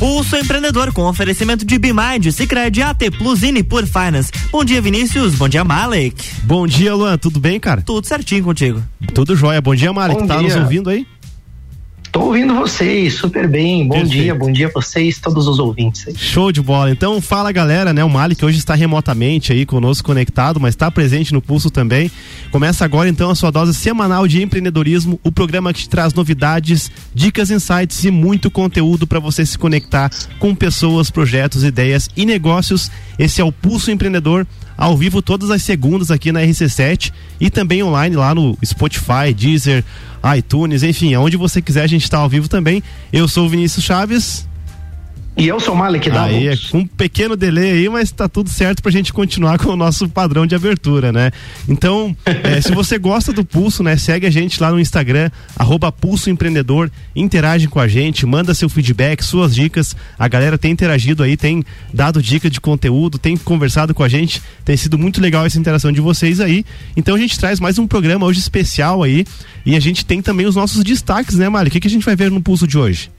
Pulso Empreendedor com oferecimento de Bimind, Cicred, AT Plus e por Finance. Bom dia, Vinícius. Bom dia, Malek. Bom dia, Luan. Tudo bem, cara? Tudo certinho contigo. Tudo jóia. Bom dia, Malek. Bom tá dia. nos ouvindo aí? Tô ouvindo vocês, super bem. Bom Perfeito. dia, bom dia a vocês, todos os ouvintes. Aí. Show de bola. Então, fala galera, né? O Malik hoje está remotamente aí conosco conectado, mas está presente no pulso também. Começa agora então a sua dose semanal de empreendedorismo, o programa que te traz novidades, dicas, insights e muito conteúdo para você se conectar com pessoas, projetos, ideias e negócios. Esse é o Pulso Empreendedor ao vivo todas as segundas aqui na RC7 e também online lá no Spotify, Deezer, iTunes, enfim, aonde você quiser a gente está ao vivo também. Eu sou o Vinícius Chaves. E eu sou o Malik da Aí, com um pequeno delay aí, mas tá tudo certo pra gente continuar com o nosso padrão de abertura, né? Então, é, se você gosta do Pulso, né? Segue a gente lá no Instagram, arroba Pulso Empreendedor, interage com a gente, manda seu feedback, suas dicas. A galera tem interagido aí, tem dado dica de conteúdo, tem conversado com a gente. Tem sido muito legal essa interação de vocês aí. Então a gente traz mais um programa hoje especial aí. E a gente tem também os nossos destaques, né, Mali? O que, que a gente vai ver no Pulso de hoje?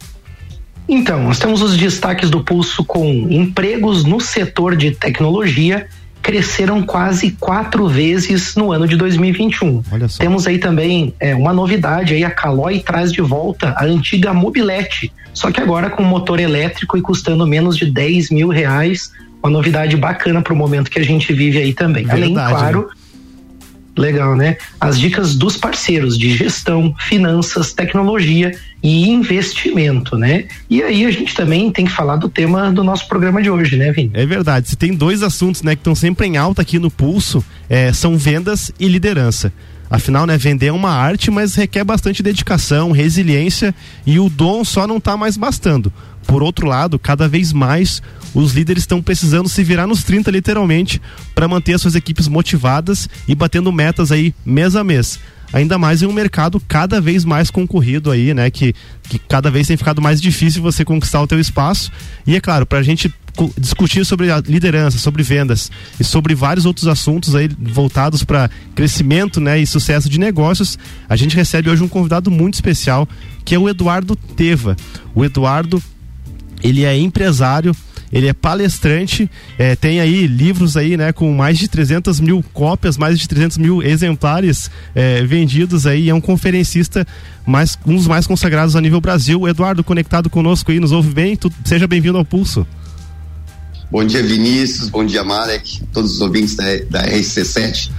Então, nós temos os destaques do pulso com empregos no setor de tecnologia cresceram quase quatro vezes no ano de 2021. Temos aí também é, uma novidade aí, a Caloi traz de volta a antiga mobilete, só que agora com motor elétrico e custando menos de 10 mil reais. Uma novidade bacana para o momento que a gente vive aí também. Verdade, Além, claro, né? Legal, né? As dicas dos parceiros de gestão, finanças, tecnologia e investimento, né? E aí a gente também tem que falar do tema do nosso programa de hoje, né, Vini? É verdade. Se tem dois assuntos, né, que estão sempre em alta aqui no pulso, é, são vendas e liderança. Afinal, né, vender é uma arte, mas requer bastante dedicação, resiliência e o dom só não está mais bastando. Por outro lado, cada vez mais os líderes estão precisando se virar nos 30 literalmente para manter as suas equipes motivadas e batendo metas aí mês a mês ainda mais em um mercado cada vez mais concorrido aí, né? Que, que cada vez tem ficado mais difícil você conquistar o teu espaço. E é claro, para a gente discutir sobre a liderança, sobre vendas e sobre vários outros assuntos aí voltados para crescimento, né, e sucesso de negócios, a gente recebe hoje um convidado muito especial, que é o Eduardo Teva. O Eduardo, ele é empresário, ele é palestrante, é, tem aí livros aí, né, com mais de 300 mil cópias, mais de 300 mil exemplares é, vendidos aí, é um conferencista mais, um dos mais consagrados a nível Brasil. Eduardo, conectado conosco aí, nos ouve bem? Tu, seja bem-vindo ao Pulso. Bom dia, Vinícius, bom dia, Marek, todos os ouvintes da, da RC7.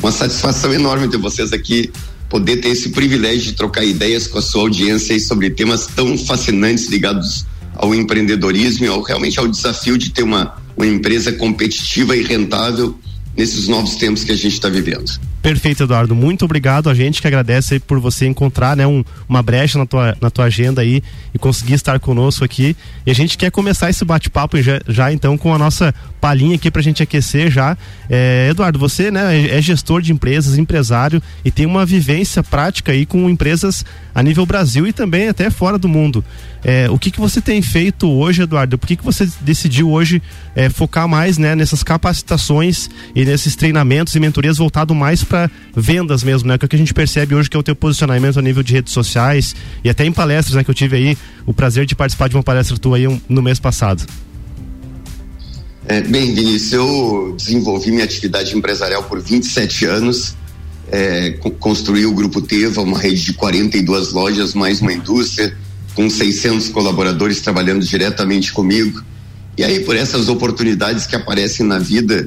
Uma satisfação enorme ter vocês aqui poder ter esse privilégio de trocar ideias com a sua audiência sobre temas tão fascinantes ligados ao empreendedorismo ao, realmente ao desafio de ter uma, uma empresa competitiva e rentável nesses novos tempos que a gente está vivendo. Perfeito, Eduardo. Muito obrigado. A gente que agradece por você encontrar né, um, uma brecha na tua, na tua agenda aí e conseguir estar conosco aqui. E a gente quer começar esse bate-papo já, já, então com a nossa palhinha aqui para a gente aquecer já. É, Eduardo, você né, é, é gestor de empresas, empresário e tem uma vivência prática aí com empresas a nível Brasil e também até fora do mundo. É, o que, que você tem feito hoje, Eduardo? Por que, que você decidiu hoje é, focar mais né, nessas capacitações nesses treinamentos e mentorias voltado mais para vendas mesmo, né? Que é o que a gente percebe hoje que é o teu posicionamento a nível de redes sociais e até em palestras, né? Que eu tive aí o prazer de participar de uma palestra tua aí um, no mês passado. É, bem, Vinícius, eu desenvolvi minha atividade empresarial por 27 anos, é, construí o Grupo Teva, uma rede de 42 lojas, mais uma indústria, com 600 colaboradores trabalhando diretamente comigo. E aí, por essas oportunidades que aparecem na vida,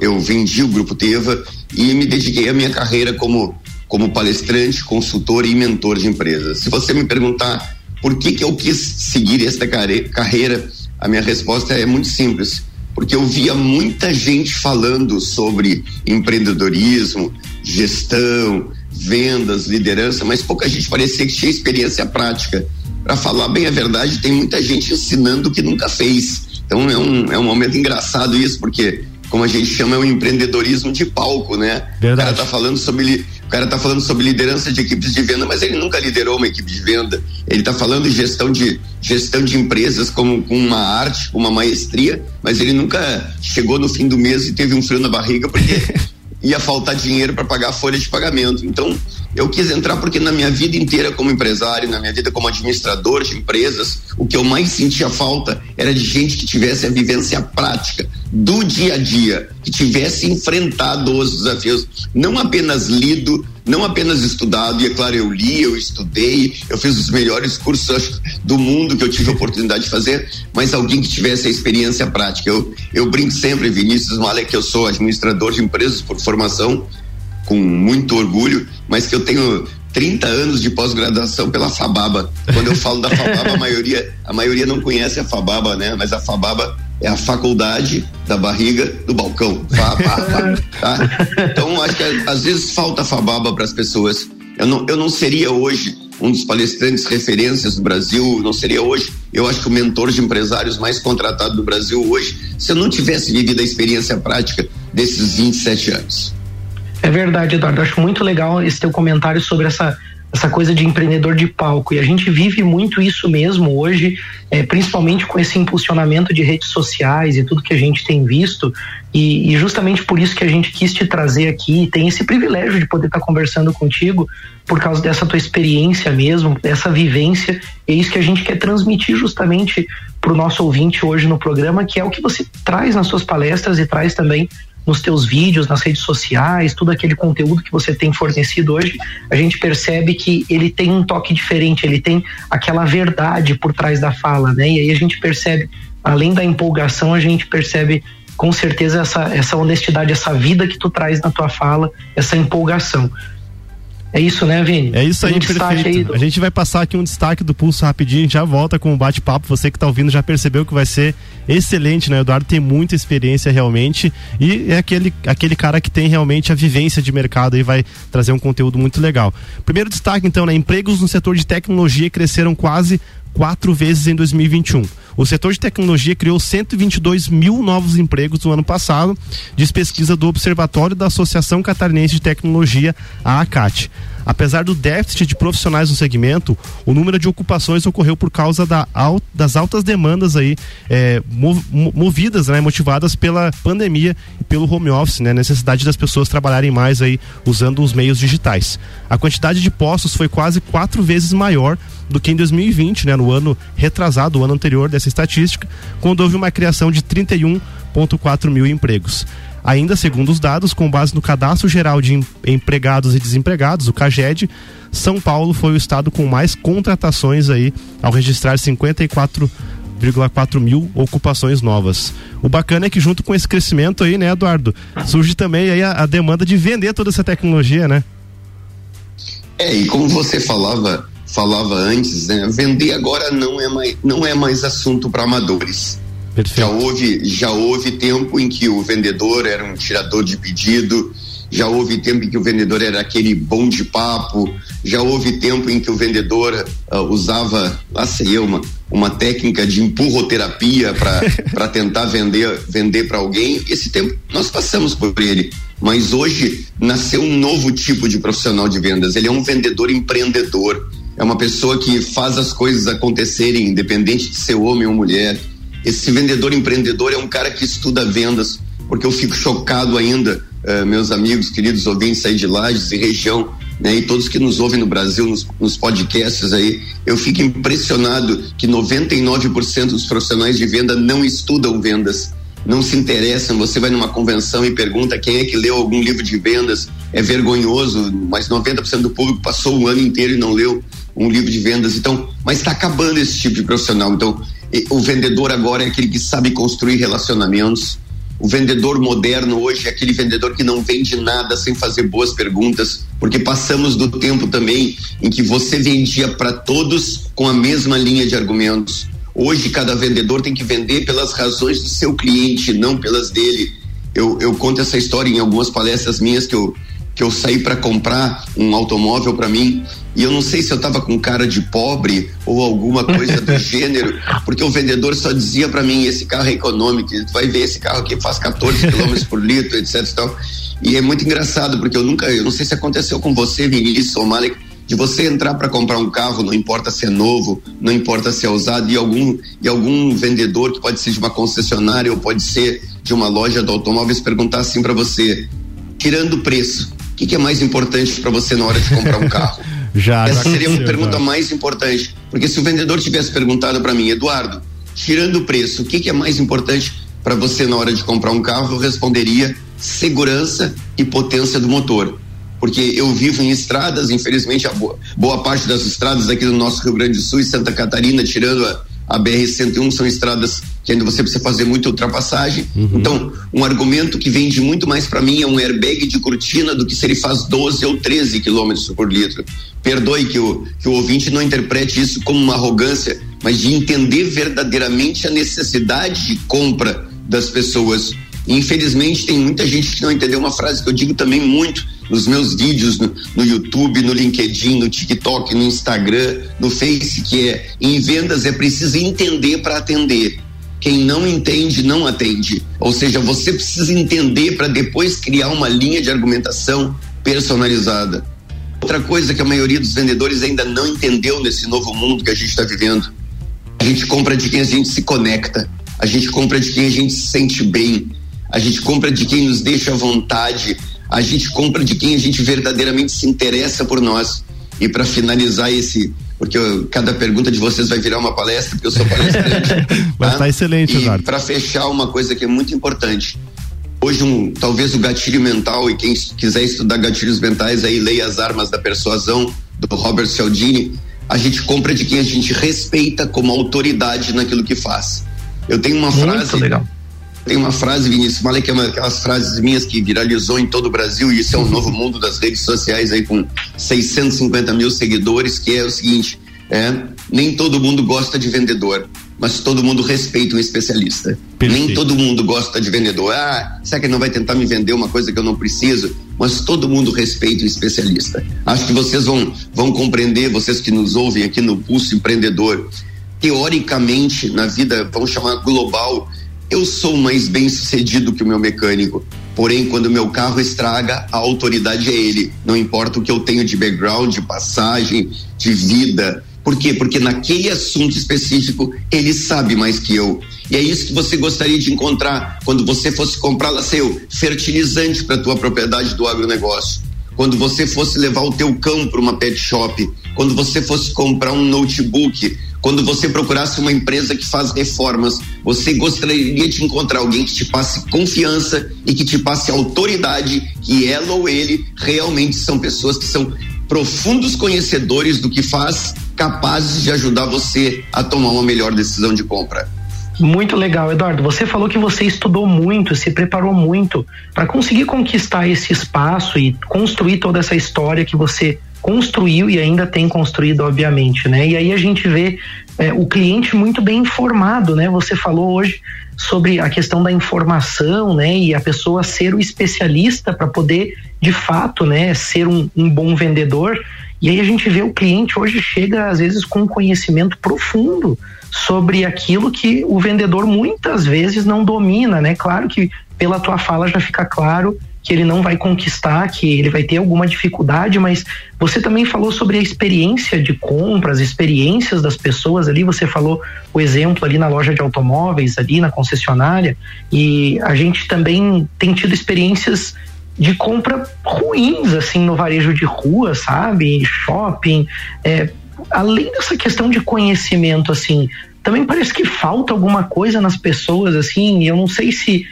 eu, vendi o Grupo Teva e me dediquei à minha carreira como, como palestrante, consultor e mentor de empresas. Se você me perguntar por que, que eu quis seguir esta carreira, a minha resposta é muito simples. Porque eu via muita gente falando sobre empreendedorismo, gestão, vendas, liderança, mas pouca gente parecia que tinha experiência prática. Para falar bem a verdade, tem muita gente ensinando o que nunca fez. Então é um, é um momento engraçado isso, porque como a gente chama, é um empreendedorismo de palco, né? Verdade. O cara tá falando sobre o cara tá falando sobre liderança de equipes de venda, mas ele nunca liderou uma equipe de venda. Ele está falando de gestão de gestão de empresas como com uma arte, com uma maestria, mas ele nunca chegou no fim do mês e teve um frio na barriga porque ia faltar dinheiro para pagar a folha de pagamento. Então, Eu quis entrar porque na minha vida inteira como empresário, na minha vida como administrador de empresas, o que eu mais sentia falta era de gente que tivesse a vivência prática do dia a dia, que tivesse enfrentado os desafios, não apenas lido, não apenas estudado, e é claro, eu li, eu estudei, eu fiz os melhores cursos do mundo que eu tive a oportunidade de fazer, mas alguém que tivesse a experiência prática. Eu, eu brinco sempre, Vinícius Malek, que eu sou administrador de empresas por formação, com muito orgulho, mas que eu tenho 30 anos de pós-graduação pela Fababa. Quando eu falo da Fababa, a maioria, a maioria não conhece a Fababa, né? Mas a Fababa é a faculdade da barriga do balcão. Fá, fá, fá, tá? Então, acho que às vezes falta Fababa para as pessoas. Eu não, eu não seria hoje um dos palestrantes referências do Brasil, não seria hoje, eu acho que o mentor de empresários mais contratado do Brasil hoje, se eu não tivesse vivido a experiência prática desses 27 anos. É verdade, Eduardo. Acho muito legal esse teu comentário sobre essa, essa coisa de empreendedor de palco. E a gente vive muito isso mesmo hoje, é, principalmente com esse impulsionamento de redes sociais e tudo que a gente tem visto. E, e justamente por isso que a gente quis te trazer aqui. Tem esse privilégio de poder estar conversando contigo por causa dessa tua experiência mesmo, dessa vivência. É isso que a gente quer transmitir justamente para o nosso ouvinte hoje no programa, que é o que você traz nas suas palestras e traz também nos teus vídeos, nas redes sociais, tudo aquele conteúdo que você tem fornecido hoje, a gente percebe que ele tem um toque diferente, ele tem aquela verdade por trás da fala, né? E aí a gente percebe, além da empolgação, a gente percebe com certeza essa, essa honestidade, essa vida que tu traz na tua fala, essa empolgação. É isso, né, Vini? É isso aí, perfeito. Aí do... A gente vai passar aqui um destaque do pulso rapidinho, já volta com o um bate-papo. Você que está ouvindo já percebeu que vai ser excelente, né? O Eduardo tem muita experiência realmente e é aquele, aquele cara que tem realmente a vivência de mercado e vai trazer um conteúdo muito legal. Primeiro destaque, então, né? Empregos no setor de tecnologia cresceram quase quatro vezes em 2021. O setor de tecnologia criou 122 mil novos empregos no ano passado, diz pesquisa do Observatório da Associação Catarinense de Tecnologia, a ACAT. Apesar do déficit de profissionais no segmento, o número de ocupações ocorreu por causa da das altas demandas aí, é, movidas, né, motivadas pela pandemia e pelo home office, né, necessidade das pessoas trabalharem mais aí usando os meios digitais. A quantidade de postos foi quase quatro vezes maior do que em 2020, né, no ano retrasado, o ano anterior dessa estatística, quando houve uma criação de 31,4 mil empregos. Ainda segundo os dados, com base no Cadastro Geral de Empregados e Desempregados, o CAGED, São Paulo foi o estado com mais contratações aí, ao registrar 54,4 mil ocupações novas. O bacana é que junto com esse crescimento aí, né, Eduardo, surge também aí a, a demanda de vender toda essa tecnologia, né? É, e como você falava, falava antes, né, vender agora não é mais, não é mais assunto para amadores. Perfeito. Já houve, já houve tempo em que o vendedor era um tirador de pedido, já houve tempo em que o vendedor era aquele bom de papo, já houve tempo em que o vendedor uh, usava, lá sei eu, uma, uma técnica de empurroterapia para tentar vender vender para alguém. Esse tempo nós passamos por ele. Mas hoje nasceu um novo tipo de profissional de vendas. Ele é um vendedor empreendedor. É uma pessoa que faz as coisas acontecerem, independente de ser homem ou mulher esse vendedor empreendedor é um cara que estuda vendas, porque eu fico chocado ainda, uh, meus amigos, queridos ouvintes aí de Lages e região, né, e todos que nos ouvem no Brasil, nos, nos podcasts aí, eu fico impressionado que 99% dos profissionais de venda não estudam vendas, não se interessam. Você vai numa convenção e pergunta quem é que leu algum livro de vendas, é vergonhoso, mas 90% do público passou o ano inteiro e não leu um livro de vendas. Então, mas está acabando esse tipo de profissional. Então, o vendedor agora é aquele que sabe construir relacionamentos. O vendedor moderno hoje é aquele vendedor que não vende nada sem fazer boas perguntas, porque passamos do tempo também em que você vendia para todos com a mesma linha de argumentos. Hoje, cada vendedor tem que vender pelas razões do seu cliente, não pelas dele. Eu, eu conto essa história em algumas palestras minhas que eu, que eu saí para comprar um automóvel para mim e eu não sei se eu tava com cara de pobre ou alguma coisa do gênero, porque o vendedor só dizia para mim: esse carro é econômico, tu vai ver esse carro aqui faz 14 km por litro, etc. Então, e é muito engraçado, porque eu nunca, eu não sei se aconteceu com você, Vinícius ou Malek, de você entrar para comprar um carro, não importa se é novo, não importa se é usado, e algum, e algum vendedor, que pode ser de uma concessionária ou pode ser de uma loja de automóveis, perguntar assim para você: tirando o preço, o que, que é mais importante para você na hora de comprar um carro? já, Essa já seria a pergunta já. mais importante. Porque se o vendedor tivesse perguntado para mim, Eduardo, tirando o preço, o que, que é mais importante para você na hora de comprar um carro? Eu responderia segurança e potência do motor. Porque eu vivo em estradas, infelizmente, a boa, boa parte das estradas aqui no nosso Rio Grande do Sul e Santa Catarina, tirando a, a BR-101, são estradas que ainda você precisa fazer muita ultrapassagem. Uhum. Então, um argumento que vende muito mais para mim é um airbag de cortina do que se ele faz 12 ou 13 quilômetros por litro. Perdoe que o, que o ouvinte não interprete isso como uma arrogância, mas de entender verdadeiramente a necessidade de compra das pessoas. Infelizmente, tem muita gente que não entendeu uma frase que eu digo também muito nos meus vídeos no, no, YouTube, no LinkedIn, no TikTok, no Instagram, no Face, que é em vendas é preciso entender para atender. Quem não entende, não atende. Ou seja, você precisa entender para depois criar uma linha de argumentação personalizada. Outra coisa que a maioria dos vendedores ainda não entendeu nesse novo mundo que a gente está vivendo. A gente compra de quem a gente se conecta. A gente compra de quem a gente se sente bem. A gente compra de quem nos deixa à vontade. A gente compra de quem a gente verdadeiramente se interessa por nós. E para finalizar esse, porque eu, cada pergunta de vocês vai virar uma palestra, porque eu sou palestrante. Mas tá, tá excelente, E para fechar, uma coisa que é muito importante. Hoje, um, talvez o gatilho mental, e quem quiser estudar gatilhos mentais, aí leia As Armas da Persuasão, do Robert Cialdini. A gente compra de quem a gente respeita como autoridade naquilo que faz. Eu tenho uma Muito frase. legal. Tem uma frase, Vinícius Malha, que é uma daquelas frases minhas que viralizou em todo o Brasil, e isso é um novo mundo das redes sociais aí com 650 mil seguidores, que é o seguinte: é, nem todo mundo gosta de vendedor, mas todo mundo respeita um especialista. Perfeito. Nem todo mundo gosta de vendedor. Ah, será que ele não vai tentar me vender uma coisa que eu não preciso? Mas todo mundo respeita um especialista. Acho que vocês vão, vão compreender, vocês que nos ouvem aqui no Pulso Empreendedor, teoricamente, na vida, vamos chamar global, eu sou mais bem sucedido que o meu mecânico. Porém, quando meu carro estraga, a autoridade é ele. Não importa o que eu tenho de background, de passagem, de vida. Por quê? Porque naquele assunto específico ele sabe mais que eu. E é isso que você gostaria de encontrar quando você fosse comprar lá seu fertilizante para tua propriedade do agronegócio. Quando você fosse levar o teu cão para uma pet shop, quando você fosse comprar um notebook, quando você procurasse uma empresa que faz reformas, você gostaria de encontrar alguém que te passe confiança e que te passe autoridade, que ela ou ele realmente são pessoas que são profundos conhecedores do que faz, capazes de ajudar você a tomar uma melhor decisão de compra. Muito legal, Eduardo. Você falou que você estudou muito, se preparou muito para conseguir conquistar esse espaço e construir toda essa história que você construiu e ainda tem construído, obviamente, né? E aí a gente vê é, o cliente muito bem informado, né? Você falou hoje sobre a questão da informação, né? E a pessoa ser o especialista para poder, de fato, né? Ser um, um bom vendedor. E aí a gente vê o cliente hoje chega às vezes com um conhecimento profundo sobre aquilo que o vendedor muitas vezes não domina, né? Claro que pela tua fala já fica claro que ele não vai conquistar, que ele vai ter alguma dificuldade, mas você também falou sobre a experiência de compras, experiências das pessoas ali, você falou o exemplo ali na loja de automóveis, ali na concessionária, e a gente também tem tido experiências de compra ruins, assim, no varejo de rua, sabe? Shopping, é, além dessa questão de conhecimento, assim, também parece que falta alguma coisa nas pessoas, assim, eu não sei se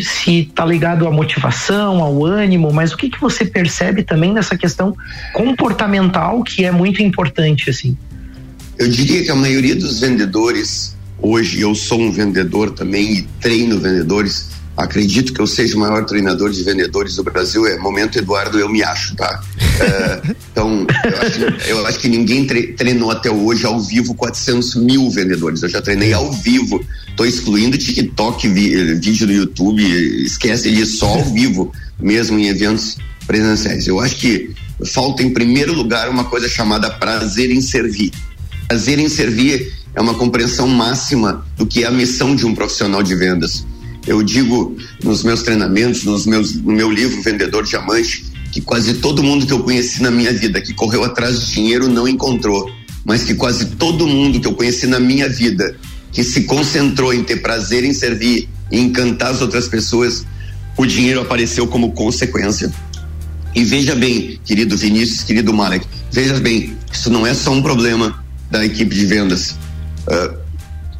se tá ligado à motivação, ao ânimo, mas o que que você percebe também nessa questão comportamental que é muito importante, assim? Eu diria que a maioria dos vendedores, hoje eu sou um vendedor também e treino vendedores, acredito que eu seja o maior treinador de vendedores do Brasil. É momento, Eduardo, eu me acho, tá? É, então, eu acho, eu acho, que ninguém tre treinou até hoje ao vivo 400 mil vendedores. Eu já treinei ao vivo. Tô excluindo TikTok, vídeo no YouTube, esquece disso, só ao vivo, mesmo em eventos presenciais. Eu acho que falta, em primeiro lugar, uma coisa chamada prazer em servir. Prazer em servir é uma compreensão máxima do que é a missão de um profissional de vendas eu digo nos meus treinamentos, nos meus, no meu livro Vendedor Diamante, que quase todo mundo que eu conheci na minha vida que correu atrás de dinheiro não encontrou, mas que quase todo mundo que eu conheci na minha vida que se concentrou em ter prazer em servir e encantar as outras pessoas, o dinheiro apareceu como consequência. E veja bem, querido Vinícius, querido Malek, veja bem, isso não é só um problema da equipe de vendas. Uh,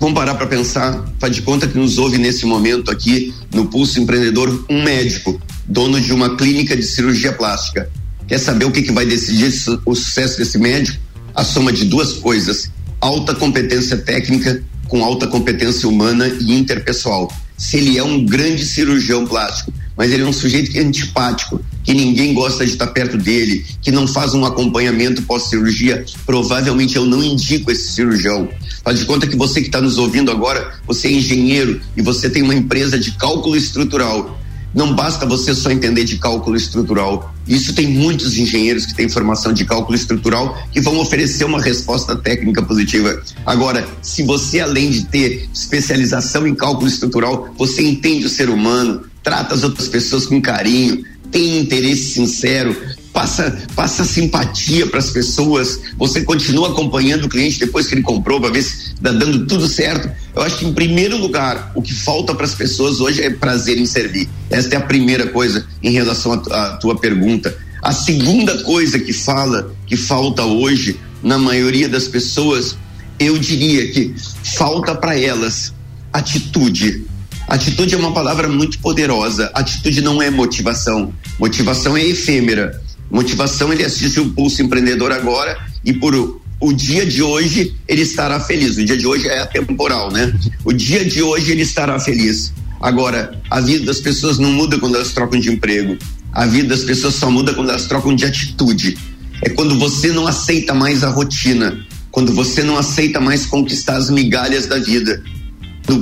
vamos parar para pensar, faz de conta que nos ouve nesse momento aqui no Pulso Empreendedor um médico, dono de uma clínica de cirurgia plástica. Quer saber o que, que vai decidir o sucesso desse médico? A soma de duas coisas: alta competência técnica com alta competência humana e interpessoal. Se ele é um grande cirurgião plástico, mas ele é um sujeito que é antipático, que ninguém gosta de estar perto dele, que não faz um acompanhamento pós-cirurgia, provavelmente eu não indico esse cirurgião. Faz de conta que você que está nos ouvindo agora, você é engenheiro e você tem uma empresa de cálculo estrutural. Não basta você só entender de cálculo estrutural. Isso tem muitos engenheiros que têm formação de cálculo estrutural que vão oferecer uma resposta técnica positiva. Agora, se você, além de ter especialização em cálculo estrutural, você entende o ser humano, trata as outras pessoas com carinho, tem interesse sincero, passa, passa simpatia para as pessoas, você continua acompanhando o cliente depois que ele comprou para ver se está dando tudo certo. Eu acho que, em primeiro lugar, o que falta para as pessoas hoje é prazer em servir. Esta é a primeira coisa em relação à tua pergunta. A segunda coisa que fala, que falta hoje na maioria das pessoas, eu diria que falta para elas atitude Atitude é uma palavra muito poderosa. Atitude não é motivação. Motivação é efêmera. Motivação ele assiste o Pulso Empreendedor agora e por o, dia de hoje ele estará feliz. O dia de hoje é atemporal, né? O dia de hoje ele estará feliz. Agora, a vida das pessoas não muda quando elas trocam de emprego. A vida das pessoas só muda quando elas trocam de atitude. É quando você não aceita mais a rotina, quando você não aceita mais conquistar as migalhas da vida,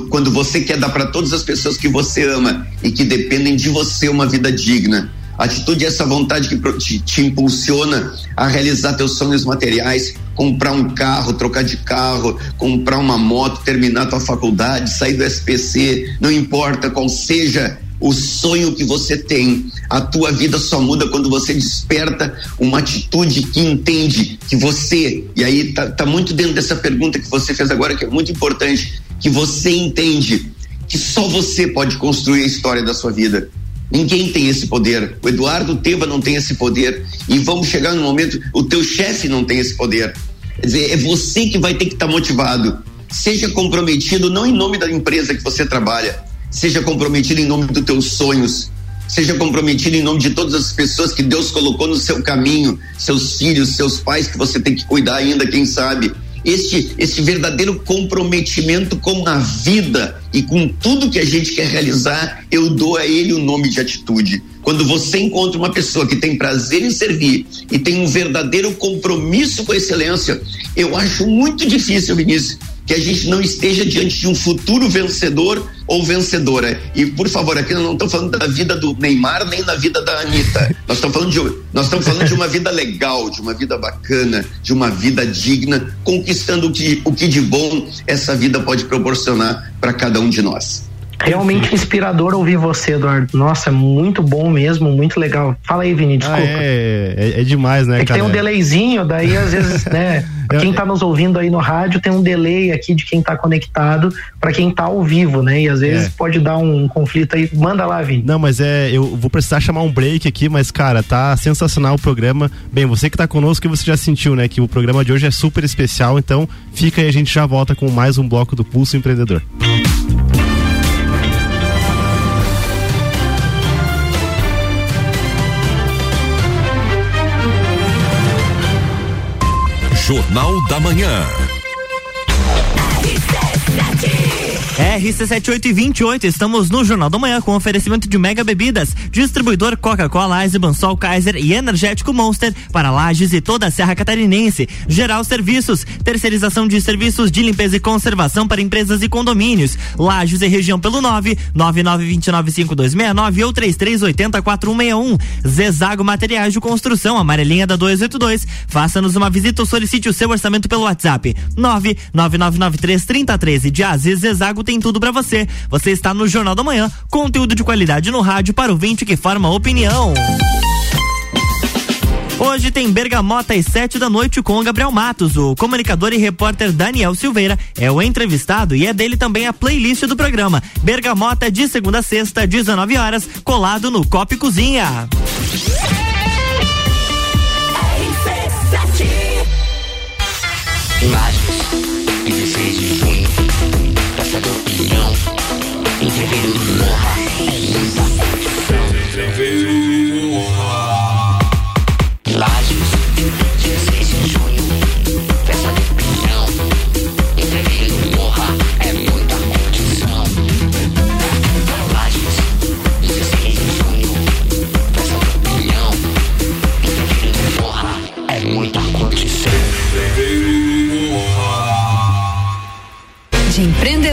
quando você quer dar para todas as pessoas que você ama e que dependem de você uma vida digna. Atitude é essa vontade que te, te, impulsiona a realizar teus sonhos materiais, comprar um carro, trocar de carro, comprar uma moto, terminar tua faculdade, sair do SPC, não importa qual seja o sonho que você tem. A tua vida só muda quando você desperta uma atitude que entende que você, e aí tá, tá muito dentro dessa pergunta que você fez agora, que é muito importante, que você entende que só você pode construir a história da sua vida. Ninguém tem esse poder. O Eduardo Teva não tem esse poder. E vamos chegar no momento, o teu chefe não tem esse poder. Quer dizer, é você que vai ter que estar tá motivado. Seja comprometido não em nome da empresa que você trabalha, seja comprometido em nome dos teus sonhos, seja comprometido em nome de todas as pessoas que Deus colocou no seu caminho, seus filhos, seus pais que você tem que cuidar ainda, quem sabe este, este verdadeiro comprometimento com a vida e com tudo que a gente quer realizar, eu dou a ele o nome de atitude. Quando você encontra uma pessoa que tem prazer em servir e tem um verdadeiro compromisso com a excelência, eu acho muito difícil, Vinícius, que a gente não esteja diante de um futuro vencedor ou vencedora. E, por favor, aqui não estamos falando da vida do Neymar nem da vida da Anitta. Nós estamos falando de, nós estamos falando de uma vida legal, de uma vida bacana, de uma vida digna, conquistando o que, o que de bom essa vida pode proporcionar para cada um de nós. Realmente inspirador ouvir você, Eduardo. Nossa, é muito bom mesmo, muito legal. Fala aí, Vini, desculpa. Ah, é, é, é, demais, né, é cara? tem um delayzinho, daí às vezes, né, quem tá nos ouvindo aí no rádio tem um delay aqui de quem tá conectado para quem tá ao vivo, né? E às vezes é. pode dar um conflito aí. Manda lá, Vini. Não, mas é, eu vou precisar chamar um break aqui, mas cara, tá sensacional o programa. Bem, você que tá conosco, você já sentiu, né, que o programa de hoje é super especial, então fica aí, a gente já volta com mais um bloco do Pulso Empreendedor. Jornal da Manhã. RC7828, estamos no Jornal da Manhã com oferecimento de Mega Bebidas, distribuidor Coca-Cola, Eisenbahn, Sol Kaiser e Energético Monster para Lages e toda a Serra Catarinense. Geral Serviços, terceirização de serviços de limpeza e conservação para empresas e condomínios. Lages e região pelo 9 99295269 ou 33804161. Zezago Materiais de Construção, amarelinha da 282. Faça-nos uma visita ou solicite o seu orçamento pelo WhatsApp 999933013 de Aziz Zezago tem tem tudo para você. Você está no Jornal da Manhã, conteúdo de qualidade no rádio para o vinte que forma opinião. Hoje tem Bergamota às sete da noite com Gabriel Matos. O comunicador e repórter Daniel Silveira é o entrevistado e é dele também a playlist do programa. Bergamota de segunda a sexta, 19 horas, colado no Copo Cozinha. Baby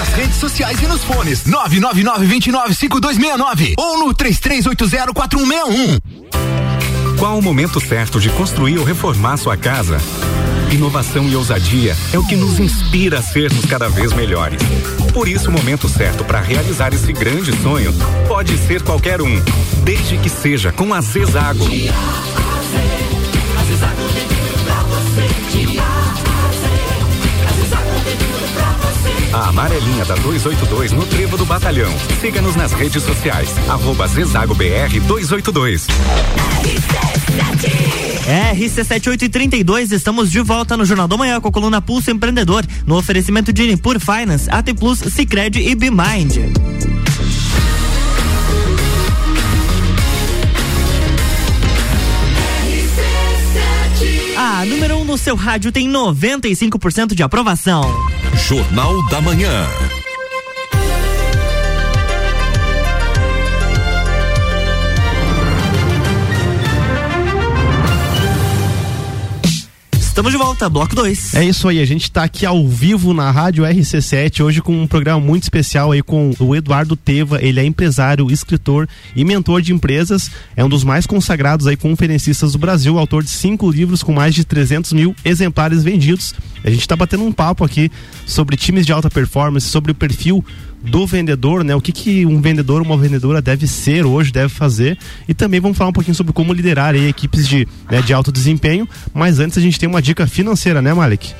nas redes sociais e nos fones 999-295269 ou no 33804161. Qual o momento certo de construir ou reformar sua casa? Inovação e ousadia é o que nos inspira a sermos cada vez melhores. Por isso, o momento certo para realizar esse grande sonho pode ser qualquer um, desde que seja com a Zezago. A amarelinha da 282 no Trevo do Batalhão. Siga-nos nas redes sociais. Arroba Zezago BR 282. RC7832, estamos de volta no Jornal da Manhã com a coluna Pulso Empreendedor, no oferecimento de Nipur Finance, AT Plus, Cicred e BeMind. A número 1 um no seu rádio tem 95% de aprovação. Jornal da Manhã. Estamos de volta, bloco 2. É isso aí, a gente está aqui ao vivo na Rádio RC7, hoje com um programa muito especial aí com o Eduardo Teva, ele é empresário, escritor e mentor de empresas, é um dos mais consagrados aí conferencistas do Brasil, autor de cinco livros com mais de 300 mil exemplares vendidos. A gente está batendo um papo aqui sobre times de alta performance, sobre o perfil do vendedor, né? O que, que um vendedor, uma vendedora deve ser hoje, deve fazer. E também vamos falar um pouquinho sobre como liderar aí, equipes de, né, de alto desempenho. Mas antes a gente tem uma dica financeira, né, Malik?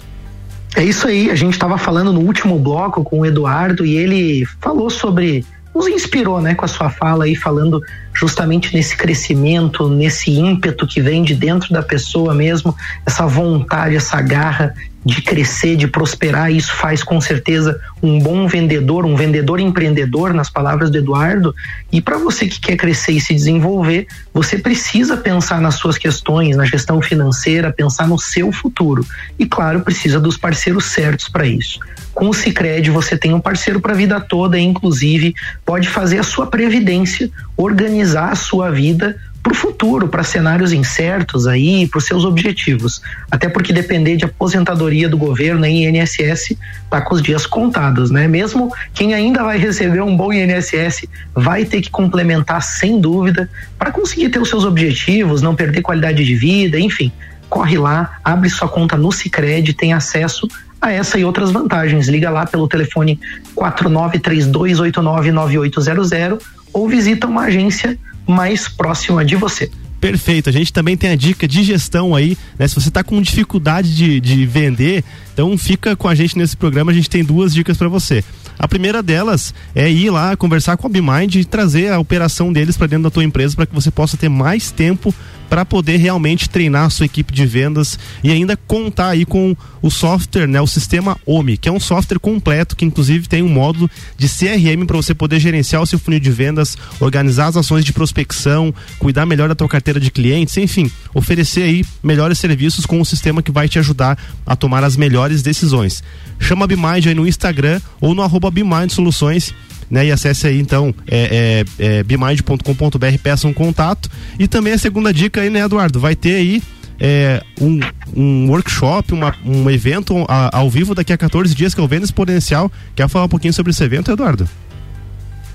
É isso aí, a gente estava falando no último bloco com o Eduardo e ele falou sobre nos inspirou, né, com a sua fala aí falando justamente nesse crescimento, nesse ímpeto que vem de dentro da pessoa mesmo, essa vontade, essa garra de crescer, de prosperar. Isso faz com certeza um bom vendedor, um vendedor empreendedor, nas palavras do Eduardo. E para você que quer crescer e se desenvolver, você precisa pensar nas suas questões, na gestão financeira, pensar no seu futuro. E claro, precisa dos parceiros certos para isso. Com o Sicredi você tem um parceiro para a vida toda, inclusive pode fazer a sua previdência, organizar a sua vida para o futuro, para cenários incertos aí, para os seus objetivos. Até porque depender de aposentadoria do governo em INSS tá com os dias contados, né? Mesmo quem ainda vai receber um bom INSS vai ter que complementar sem dúvida para conseguir ter os seus objetivos, não perder qualidade de vida, enfim. Corre lá, abre sua conta no Sicredi, tem acesso a essa e outras vantagens. Liga lá pelo telefone 4932899800 ou visita uma agência mais próxima de você. Perfeito. A gente também tem a dica de gestão aí, né? Se você está com dificuldade de, de vender, então fica com a gente nesse programa. A gente tem duas dicas para você. A primeira delas é ir lá conversar com a BeMind e trazer a operação deles para dentro da tua empresa para que você possa ter mais tempo para poder realmente treinar a sua equipe de vendas e ainda contar aí com o software, né, o sistema OMI, que é um software completo que inclusive tem um módulo de CRM para você poder gerenciar o seu funil de vendas, organizar as ações de prospecção, cuidar melhor da tua carteira de clientes, enfim, oferecer aí melhores serviços com um sistema que vai te ajudar a tomar as melhores decisões. Chama a BeMind aí no Instagram ou no arroba Soluções né? E acesse aí então é, é, é bimind.com.br, peça um contato. E também a segunda dica aí, né, Eduardo? Vai ter aí é, um, um workshop, uma, um evento a, ao vivo daqui a 14 dias que é o Venda Exponencial. Quer falar um pouquinho sobre esse evento, Eduardo?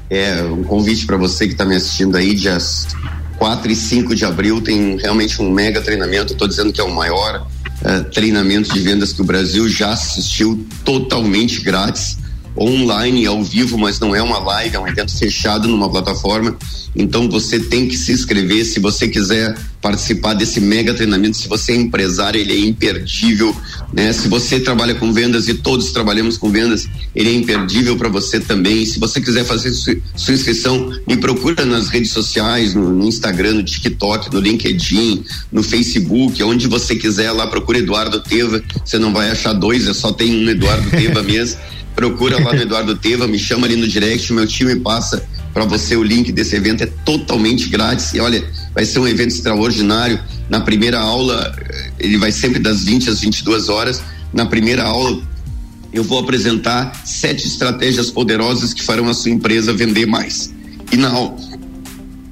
É, um convite para você que está me assistindo aí, dias 4 e 5 de abril, tem realmente um mega treinamento. Estou dizendo que é o maior uh, treinamento de vendas que o Brasil já assistiu, totalmente grátis online, ao vivo, mas não é uma live, é um evento fechado numa plataforma. Então você tem que se inscrever se você quiser participar desse mega treinamento. Se você é empresário, ele é imperdível, né? Se você trabalha com vendas e todos trabalhamos com vendas, ele é imperdível para você também. Se você quiser fazer sua, sua inscrição, me procura nas redes sociais, no, no, Instagram, no TikTok, no LinkedIn, no Facebook, onde você quiser lá, procura Eduardo Teva. Você não vai achar dois, é só tem um Eduardo Teva mesmo procura lá no Eduardo Teva, me chama ali no direct, meu time passa para você o link desse evento, é totalmente grátis. E olha, vai ser um evento extraordinário. Na primeira aula, ele vai sempre das 20 às 22 horas. Na primeira aula, eu vou apresentar sete estratégias poderosas que farão a sua empresa vender mais. E na,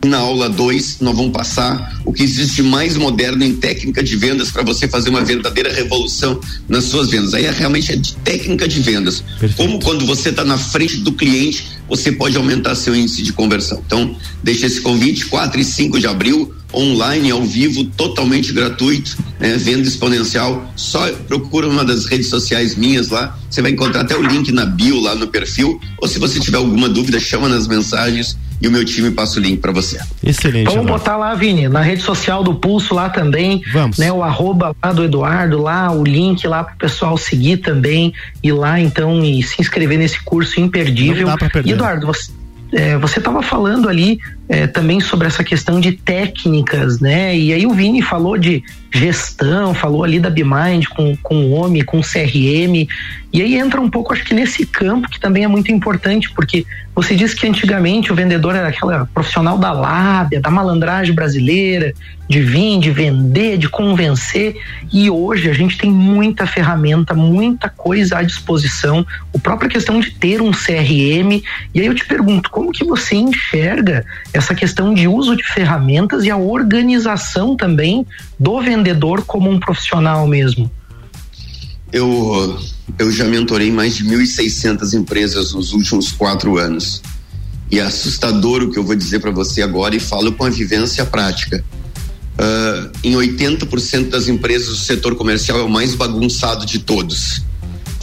na aula 2, nós vamos passar o que existe mais moderno em técnica de vendas para você fazer uma verdadeira revolução nas suas vendas. Aí é realmente é de técnica de vendas. Perfeito. Como quando você está na frente do cliente, você pode aumentar seu índice de conversão. Então, deixa esse convite, 4 e 5 de abril, online, ao vivo, totalmente gratuito, né? venda exponencial. Só procura uma das redes sociais minhas lá. Você vai encontrar até o link na bio lá no perfil. Ou se você tiver alguma dúvida, chama nas mensagens e o meu time passa o link para você. Excelente. Vamos Eduardo. botar lá, Vini, na rede social do Pulso lá também. Vamos. Né, o arroba lá do Eduardo, lá, o link lá pro pessoal seguir também. Ir lá então e se inscrever nesse curso imperdível. Não dá pra perder. E, Eduardo, você é, você estava falando ali é, também sobre essa questão de técnicas, né? E aí o Vini falou de gestão, falou ali da BeMind com, com o OMI, com o CRM. E aí entra um pouco, acho que nesse campo que também é muito importante, porque você disse que antigamente o vendedor era aquela profissional da lábia, da malandragem brasileira, de vir, de vender, de convencer. E hoje a gente tem muita ferramenta, muita coisa à disposição. A própria questão de ter um CRM. E aí eu te pergunto, como que você enxerga essa questão de uso de ferramentas e a organização também do vendedor como um profissional mesmo? Eu, eu já mentorei mais de 1.600 empresas nos últimos quatro anos. E é assustador o que eu vou dizer para você agora e falo com a vivência prática. Uh, em 80% das empresas, o setor comercial é o mais bagunçado de todos.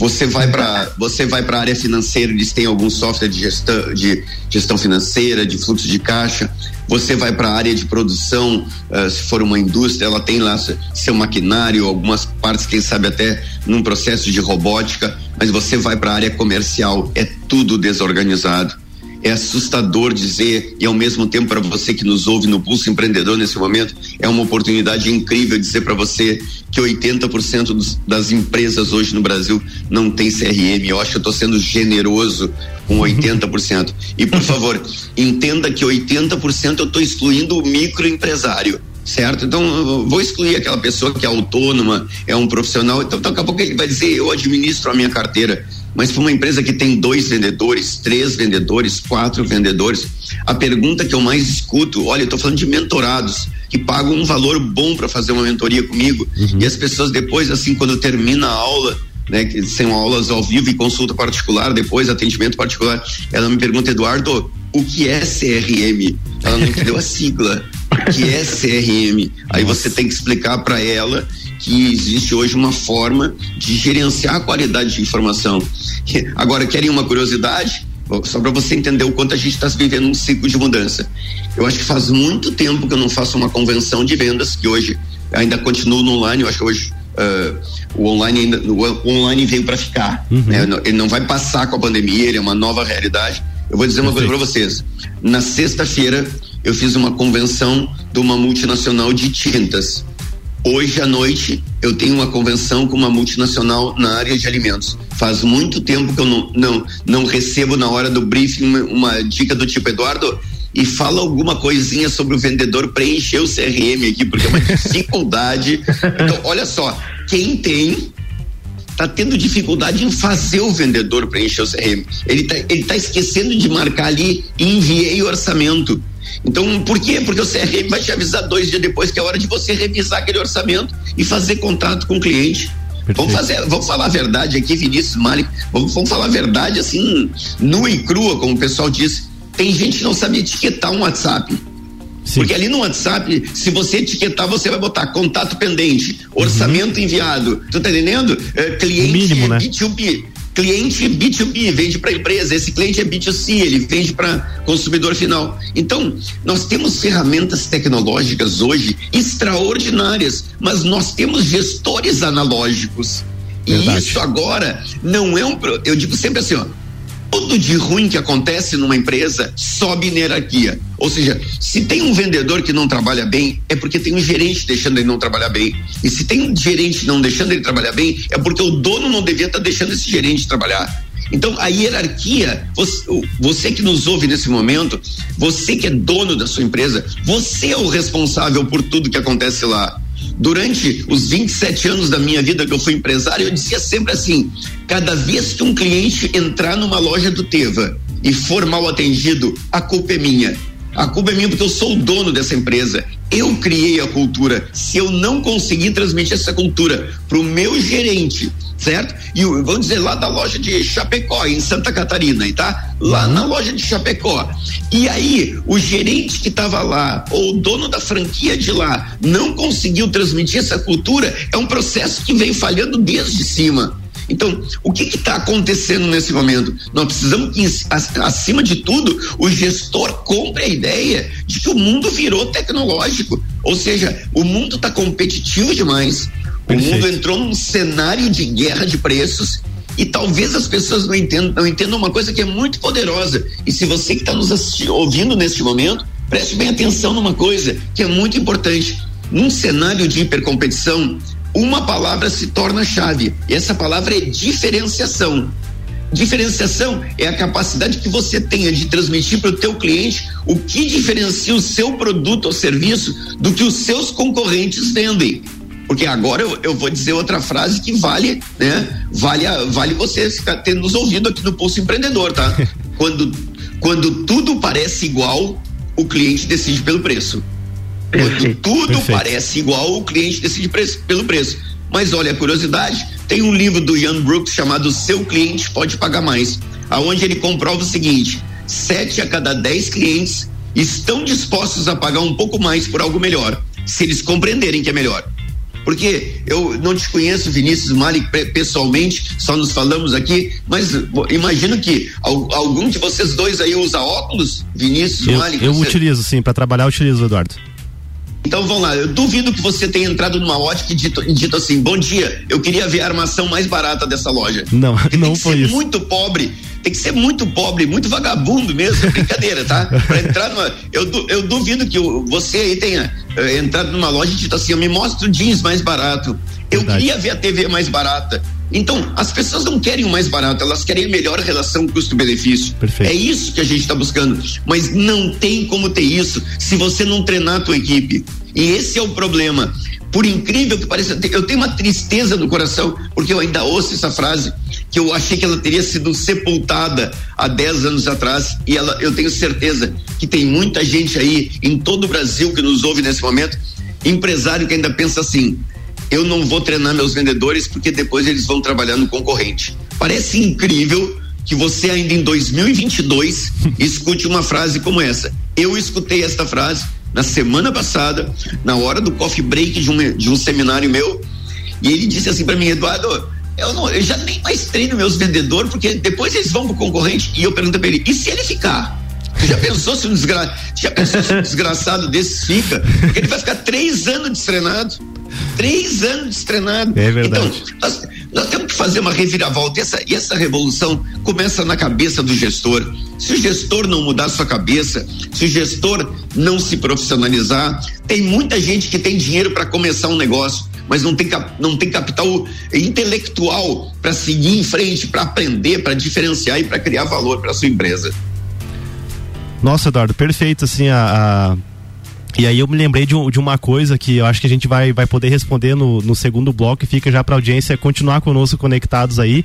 Você vai para você vai para a área financeira, eles têm algum software de gestão, de gestão financeira, de fluxo de caixa. Você vai para a área de produção, uh, se for uma indústria, ela tem lá seu maquinário, algumas partes, quem sabe até num processo de robótica, mas você vai para a área comercial, é tudo desorganizado é assustador dizer, e ao mesmo tempo para você que nos ouve no Pulso Empreendedor nesse momento, é uma oportunidade incrível dizer para você que 80% dos, das empresas hoje no Brasil não tem CRM. Eu acho que eu estou sendo generoso com 80%. E por favor, entenda que 80% eu estou excluindo o microempresário certo? Então, vou excluir aquela pessoa que é autônoma, é um profissional, então daqui a pouco ele vai dizer, eu administro a minha carteira. Mas para uma empresa que tem dois vendedores, três vendedores, quatro vendedores, a pergunta que eu mais escuto, olha, eu estou falando de mentorados que pagam um valor bom para fazer uma mentoria comigo uhum. e as pessoas depois, assim, quando termina a aula, né, que são aulas ao vivo e consulta particular, depois atendimento particular, ela me pergunta, Eduardo, o que é CRM? Ela não entendeu a sigla. O que é CRM? Aí você tem que explicar para ela que existe hoje uma forma de gerenciar a qualidade de informação. Agora, querem uma curiosidade? Só para você entender o quanto a gente está vivendo um ciclo de mudança. Eu acho que faz muito tempo que eu não faço uma convenção de vendas, que hoje ainda continuo no online. Eu acho que hoje uh, o online ainda, o online veio para ficar. Uhum. Né? Ele não vai passar com a pandemia, ele é uma nova realidade. Eu vou dizer uma coisa para vocês. Na sexta-feira eu fiz uma convenção de uma multinacional de tintas. Hoje à noite eu tenho uma convenção com uma multinacional na área de alimentos. Faz muito tempo que eu não, não, não recebo na hora do briefing uma, uma dica do tipo, Eduardo, e fala alguma coisinha sobre o vendedor preencher o CRM aqui, porque é uma dificuldade. Então, olha só, quem tem tá tendo dificuldade em fazer o vendedor preencher o CRM. Ele tá, ele tá esquecendo de marcar ali enviei o orçamento. Então, por quê? Porque o CRM vai te avisar dois dias depois que é hora de você revisar aquele orçamento e fazer contrato com o cliente. Vamos fazer, vamos falar a verdade aqui, Vinícius Malik. Vamos, vamos falar a verdade assim, nua e crua, como o pessoal diz. Tem gente que não sabe etiquetar um WhatsApp. Sim. Porque ali no WhatsApp, se você etiquetar, você vai botar contato pendente, orçamento uhum. enviado. Tu tá entendendo? É, cliente Mínimo, né? B2B. Cliente B2B vende para empresa, esse cliente é B2C, ele vende para consumidor final. Então, nós temos ferramentas tecnológicas hoje extraordinárias, mas nós temos gestores analógicos. Verdade. E isso agora não é um. Eu digo sempre assim, ó, tudo de ruim que acontece numa empresa sobe na hierarquia. Ou seja, se tem um vendedor que não trabalha bem, é porque tem um gerente deixando ele não trabalhar bem. E se tem um gerente não deixando ele trabalhar bem, é porque o dono não devia estar tá deixando esse gerente trabalhar. Então, a hierarquia, você, você, que nos ouve nesse momento, você que é dono da sua empresa, você é o responsável por tudo que acontece lá. Durante os 27 anos da minha vida que eu fui empresário, eu dizia sempre assim: cada vez que um cliente entrar numa loja do Teva e for mal atendido, a culpa é minha. A culpa é minha porque eu sou o dono dessa empresa. Eu criei a cultura. Se eu não conseguir transmitir essa cultura para o meu gerente, certo? E vamos dizer lá da loja de Chapecó, em Santa Catarina, tá? Lá uhum. na loja de Chapecó. E aí, o gerente que estava lá, ou o dono da franquia de lá, não conseguiu transmitir essa cultura, é um processo que vem falhando desde cima. Então, o que está acontecendo nesse momento? Nós precisamos que, acima de tudo, o gestor compre a ideia de que o mundo virou tecnológico. Ou seja, o mundo está competitivo demais. O mundo entrou num cenário de guerra de preços e talvez as pessoas não entendam, não entendam uma coisa que é muito poderosa. E se você que está nos ouvindo neste momento, preste bem atenção numa coisa que é muito importante. Num cenário de hipercompetição, uma palavra se torna chave. E essa palavra é diferenciação. Diferenciação é a capacidade que você tenha de transmitir para o teu cliente o que diferencia o seu produto ou serviço do que os seus concorrentes vendem. Porque agora eu, eu vou dizer outra frase que vale, né? Vale, vale você ficar tendo nos ouvido aqui no Pulso Empreendedor, tá? quando, quando tudo parece igual, o cliente decide pelo preço. Quando tudo Perfeito. parece igual, o cliente decide preço, pelo preço. Mas olha, a curiosidade, tem um livro do Ian Brooks chamado Seu Cliente Pode Pagar Mais, aonde ele comprova o seguinte: sete a cada dez clientes estão dispostos a pagar um pouco mais por algo melhor, se eles compreenderem que é melhor. Porque eu não te conheço, Vinícius Malik, pessoalmente, só nos falamos aqui, mas imagino que algum de vocês dois aí usa óculos, Vinícius eu, Malik. Eu você... utilizo, sim, para trabalhar eu utilizo, Eduardo. Então vamos lá, eu duvido que você tenha entrado numa ótica e dito, e dito assim: bom dia, eu queria ver a armação mais barata dessa loja. Não, Porque não tem que foi ser isso. muito pobre, tem que ser muito pobre, muito vagabundo mesmo, é brincadeira, tá? Pra entrar numa. Eu, eu duvido que você aí tenha uh, entrado numa loja e dito assim: me mostra o jeans mais barato. Eu Verdade. queria ver a TV mais barata. Então, as pessoas não querem o mais barato, elas querem melhor relação custo-benefício. É isso que a gente está buscando. Mas não tem como ter isso se você não treinar a tua equipe. E esse é o problema. Por incrível que pareça, eu tenho uma tristeza no coração, porque eu ainda ouço essa frase, que eu achei que ela teria sido sepultada há 10 anos atrás, e ela, eu tenho certeza que tem muita gente aí em todo o Brasil que nos ouve nesse momento, empresário que ainda pensa assim: eu não vou treinar meus vendedores porque depois eles vão trabalhar no concorrente. Parece incrível que você ainda em 2022 escute uma frase como essa. Eu escutei esta frase na semana passada, na hora do coffee break de um, de um seminário meu, e ele disse assim para mim, Eduardo, eu, não, eu já nem mais treino meus vendedores, porque depois eles vão pro concorrente. E eu pergunto para ele, e se ele ficar? Já pensou se um, desgra... Já pensou se um desgraçado desse fica? Porque ele vai ficar três anos destreinado. Três anos destreinado. É verdade. Então, nós, nós, temos que fazer uma reviravolta. E essa, essa revolução começa na cabeça do gestor. Se o gestor não mudar sua cabeça, se o gestor não se profissionalizar, tem muita gente que tem dinheiro para começar um negócio, mas não tem, não tem capital intelectual para seguir em frente, para aprender, para diferenciar e para criar valor para sua empresa. Nossa, Eduardo, perfeito, assim, a, a... E aí eu me lembrei de, de, uma coisa que eu acho que a gente vai, vai poder responder no, no segundo bloco e fica já para a audiência continuar conosco conectados aí,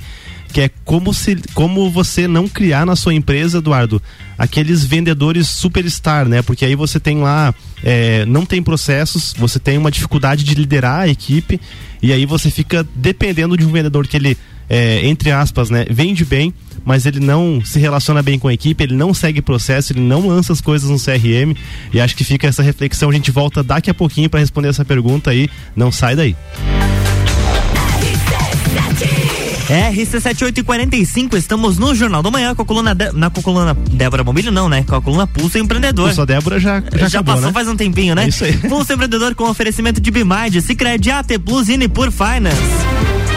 que é como se como você não criar na sua empresa, Eduardo, aqueles vendedores superstar, né? Porque aí você tem lá, é, não tem processos, você tem uma dificuldade de liderar a equipe e aí você fica dependendo de um vendedor que ele, é, entre aspas, né, vende bem mas ele não se relaciona bem com a equipe, ele não segue processo, ele não lança as coisas no CRM. E acho que fica essa reflexão. A gente volta daqui a pouquinho para responder essa pergunta aí. Não sai daí. RC7845, estamos no Jornal da Manhã com a coluna de, na com a coluna Débora Mobílio, não, né? Com a coluna Pulso Empreendedor. Pulso, Débora já já, já acabou, passou né? faz um tempinho, né? É isso aí. Pulso Empreendedor com oferecimento de Bimard, Cicred, AT Plus e Nipur Finance.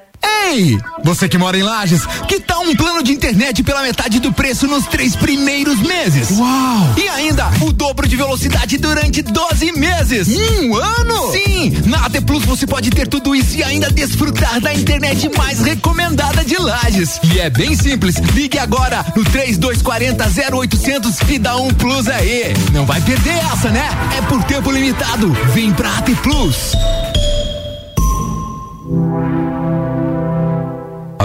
Ei, você que mora em Lages, que tal um plano de internet pela metade do preço nos três primeiros meses? Uau! E ainda o dobro de velocidade durante 12 meses. Um ano? Sim, na AT Plus você pode ter tudo isso e ainda desfrutar da internet mais recomendada de Lages. E é bem simples, ligue agora no 3240 0800 e dá um plus aí. Não vai perder essa, né? É por tempo limitado. Vem pra AT Plus.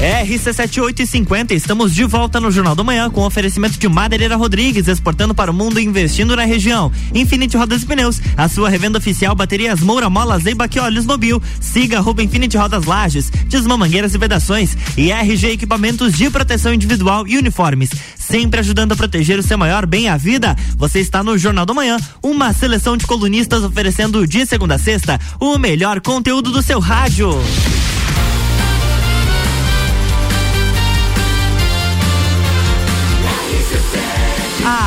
RC7850, estamos de volta no Jornal da Manhã com oferecimento de Madeireira Rodrigues, exportando para o mundo e investindo na região. Infinity Rodas e Pneus, a sua revenda oficial baterias Moura Molas e Olhos Mobil. Siga arroba Infinity Rodas Lages, Desmã Mangueiras e Vedações e RG Equipamentos de Proteção Individual e Uniformes. Sempre ajudando a proteger o seu maior bem a vida. Você está no Jornal da Manhã, uma seleção de colunistas oferecendo de segunda a sexta o melhor conteúdo do seu rádio.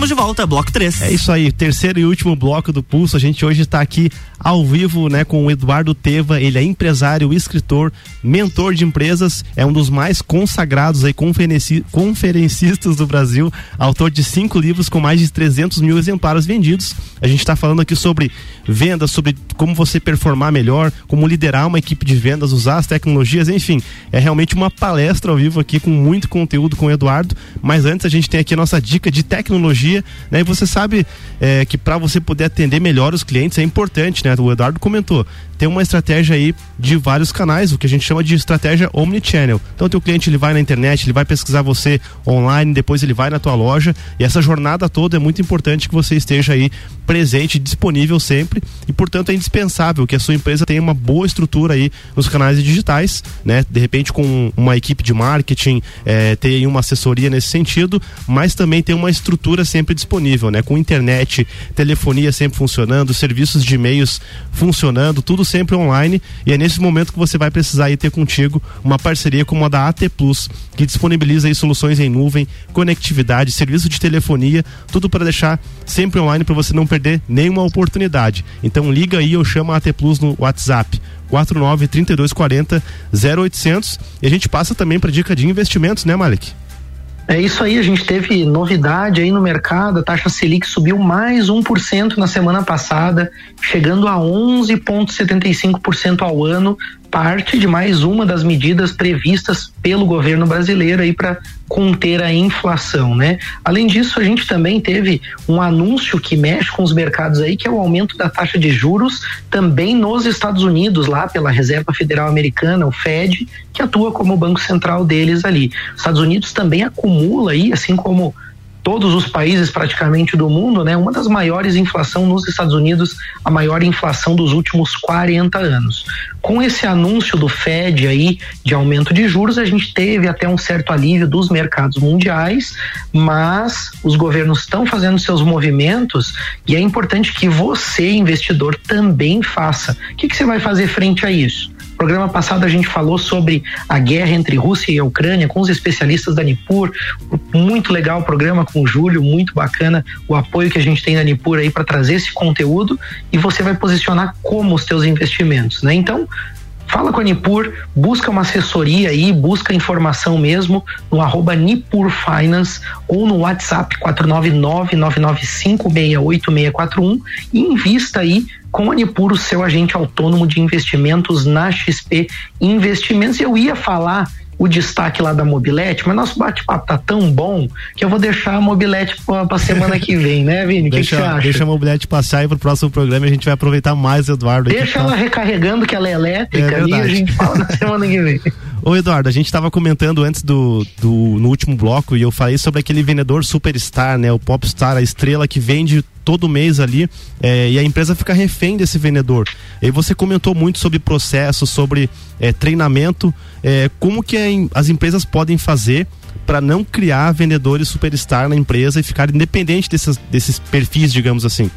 Estamos de volta, bloco 3. É isso aí, terceiro e último bloco do Pulso. A gente hoje está aqui ao vivo, né, com o Eduardo Teva. Ele é empresário, escritor, mentor de empresas, é um dos mais consagrados aí conferenci conferencistas do Brasil, autor de cinco livros com mais de 300 mil exemplares vendidos. A gente está falando aqui sobre vendas, sobre como você performar melhor, como liderar uma equipe de vendas, usar as tecnologias, enfim, é realmente uma palestra ao vivo aqui com muito conteúdo com o Eduardo. Mas antes a gente tem aqui a nossa dica de tecnologia, né? E você sabe é, que para você poder atender melhor os clientes é importante, né? O Eduardo comentou, tem uma estratégia aí de vários canais, o que a gente chama de estratégia omnichannel. Então, teu cliente ele vai na internet, ele vai pesquisar você online, depois ele vai na tua loja e essa jornada toda é muito importante que você esteja aí presente, disponível sempre e, portanto, é indispensável que a sua empresa tenha uma boa estrutura aí nos canais digitais, né? De repente com uma equipe de marketing, é, ter uma assessoria nesse sentido, mas também ter uma estrutura sempre disponível, né? Com internet, telefonia sempre funcionando, serviços de e-mails funcionando, tudo sempre online e é nesse momento que você vai precisar ter contigo uma parceria como a da AT Plus, que disponibiliza soluções em nuvem, conectividade, serviço de telefonia, tudo para deixar sempre online para você não perder nenhuma oportunidade. Então liga aí ou chama a AT Plus no WhatsApp 49 3240 0800 e a gente passa também para dica de investimentos, né, Malik? É isso aí, a gente teve novidade aí no mercado, a taxa Selic subiu mais 1% na semana passada, chegando a 11,75% ao ano, parte de mais uma das medidas previstas pelo governo brasileiro aí para conter a inflação, né? Além disso, a gente também teve um anúncio que mexe com os mercados aí, que é o aumento da taxa de juros também nos Estados Unidos, lá pela Reserva Federal Americana, o Fed, que atua como banco central deles ali. Os Estados Unidos também acumula aí, assim como todos os países praticamente do mundo, né? Uma das maiores inflação nos Estados Unidos, a maior inflação dos últimos 40 anos. Com esse anúncio do Fed aí de aumento de juros, a gente teve até um certo alívio dos mercados mundiais, mas os governos estão fazendo seus movimentos e é importante que você, investidor, também faça. O que, que você vai fazer frente a isso? Programa passado a gente falou sobre a guerra entre Rússia e a Ucrânia com os especialistas da Nipur. Muito legal o programa com o Júlio, muito bacana o apoio que a gente tem da Nipur aí para trazer esse conteúdo e você vai posicionar como os teus investimentos, né? Então, fala com a Nipur, busca uma assessoria aí, busca informação mesmo no arroba Nipur Finance ou no WhatsApp 499-995-68641 e invista aí com a Nipur, o seu agente autônomo de investimentos na XP Investimentos. Eu ia falar o destaque lá da Mobilete, mas nosso bate-papo tá tão bom que eu vou deixar a Mobilete pra, pra semana que vem, né, Vini? O que, você acha? Deixa a Mobilete passar aí pro próximo programa e a gente vai aproveitar mais, Eduardo. Deixa ela recarregando que ela é elétrica é e a gente fala na semana que vem. Ô Eduardo, a gente estava comentando antes do, do no último bloco e eu falei sobre aquele vendedor superstar, né? O popstar, a estrela que vende todo mês ali é, e a empresa fica refém desse vendedor. E você comentou muito sobre processo, sobre é, treinamento, é, como que as empresas podem fazer para não criar vendedores superstar na empresa e ficar independente desses, desses perfis, digamos assim?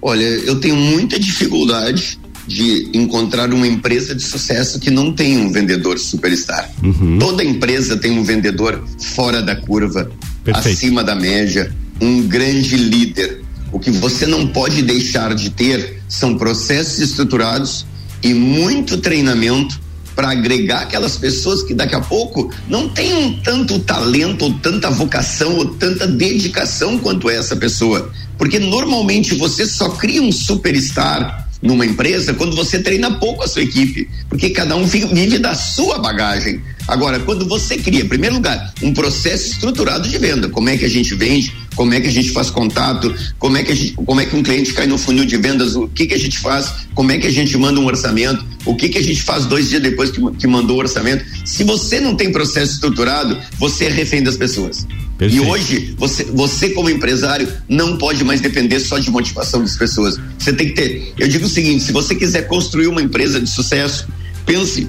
Olha, eu tenho muita dificuldade de encontrar uma empresa de sucesso que não tem um vendedor superstar. Uhum. Toda empresa tem um vendedor fora da curva, Perfeito. acima da média, um grande líder. O que você não pode deixar de ter são processos estruturados e muito treinamento para agregar aquelas pessoas que daqui a pouco não têm tanto talento, ou tanta vocação, ou tanta dedicação quanto essa pessoa. Porque normalmente você só cria um superstar numa empresa quando você treina pouco a sua equipe, porque cada um vive da sua bagagem. Agora, quando você cria, em primeiro lugar, um processo estruturado de venda, como é que a gente vende, como é que a gente faz contato, como é que, gente, como é que um cliente cai no funil de vendas, o que que a gente faz, como é que a gente manda um orçamento, o que que a gente faz dois dias depois que, que mandou o orçamento. Se você não tem processo estruturado, você é refém das pessoas. Perfeito. E hoje, você, você como empresário não pode mais depender só de motivação das pessoas. Você tem que ter. Eu digo o seguinte: se você quiser construir uma empresa de sucesso, pense,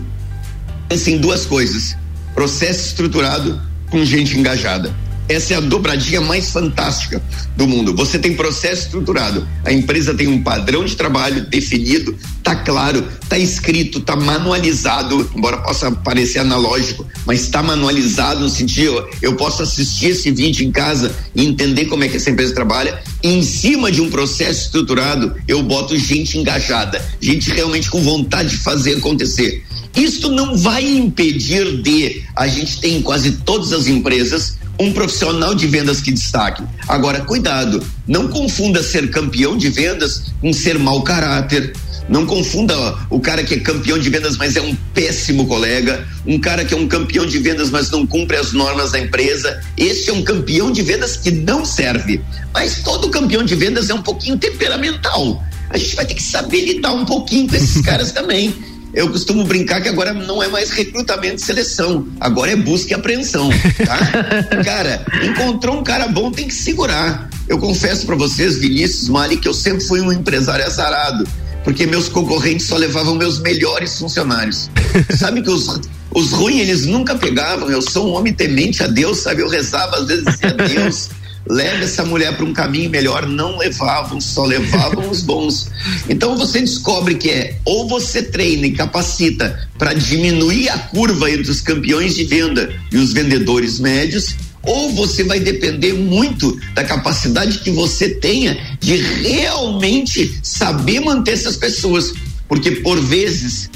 pense em duas coisas: processo estruturado com gente engajada. Essa é a dobradinha mais fantástica do mundo. Você tem processo estruturado, a empresa tem um padrão de trabalho definido, tá claro, tá escrito, tá manualizado, embora possa parecer analógico, mas está manualizado no sentido, eu posso assistir esse vídeo em casa e entender como é que essa empresa trabalha. E em cima de um processo estruturado, eu boto gente engajada, gente realmente com vontade de fazer acontecer. Isso não vai impedir de a gente ter em quase todas as empresas um profissional de vendas que destaque. Agora, cuidado, não confunda ser campeão de vendas com ser mau caráter. Não confunda ó, o cara que é campeão de vendas, mas é um péssimo colega, um cara que é um campeão de vendas, mas não cumpre as normas da empresa. Este é um campeão de vendas que não serve. Mas todo campeão de vendas é um pouquinho temperamental. A gente vai ter que saber lidar um pouquinho com esses caras também. Eu costumo brincar que agora não é mais recrutamento e seleção, agora é busca e apreensão, tá? cara, encontrou um cara bom, tem que segurar. Eu confesso para vocês, Vinícius, Mali, que eu sempre fui um empresário azarado, porque meus concorrentes só levavam meus melhores funcionários. Sabe que os, os ruins eles nunca pegavam. Eu sou um homem temente a Deus, sabe? Eu rezava às vezes a Deus leve essa mulher para um caminho melhor, não levavam, só levavam os bons. Então você descobre que é ou você treina e capacita para diminuir a curva entre os campeões de venda e os vendedores médios, ou você vai depender muito da capacidade que você tenha de realmente saber manter essas pessoas, porque por vezes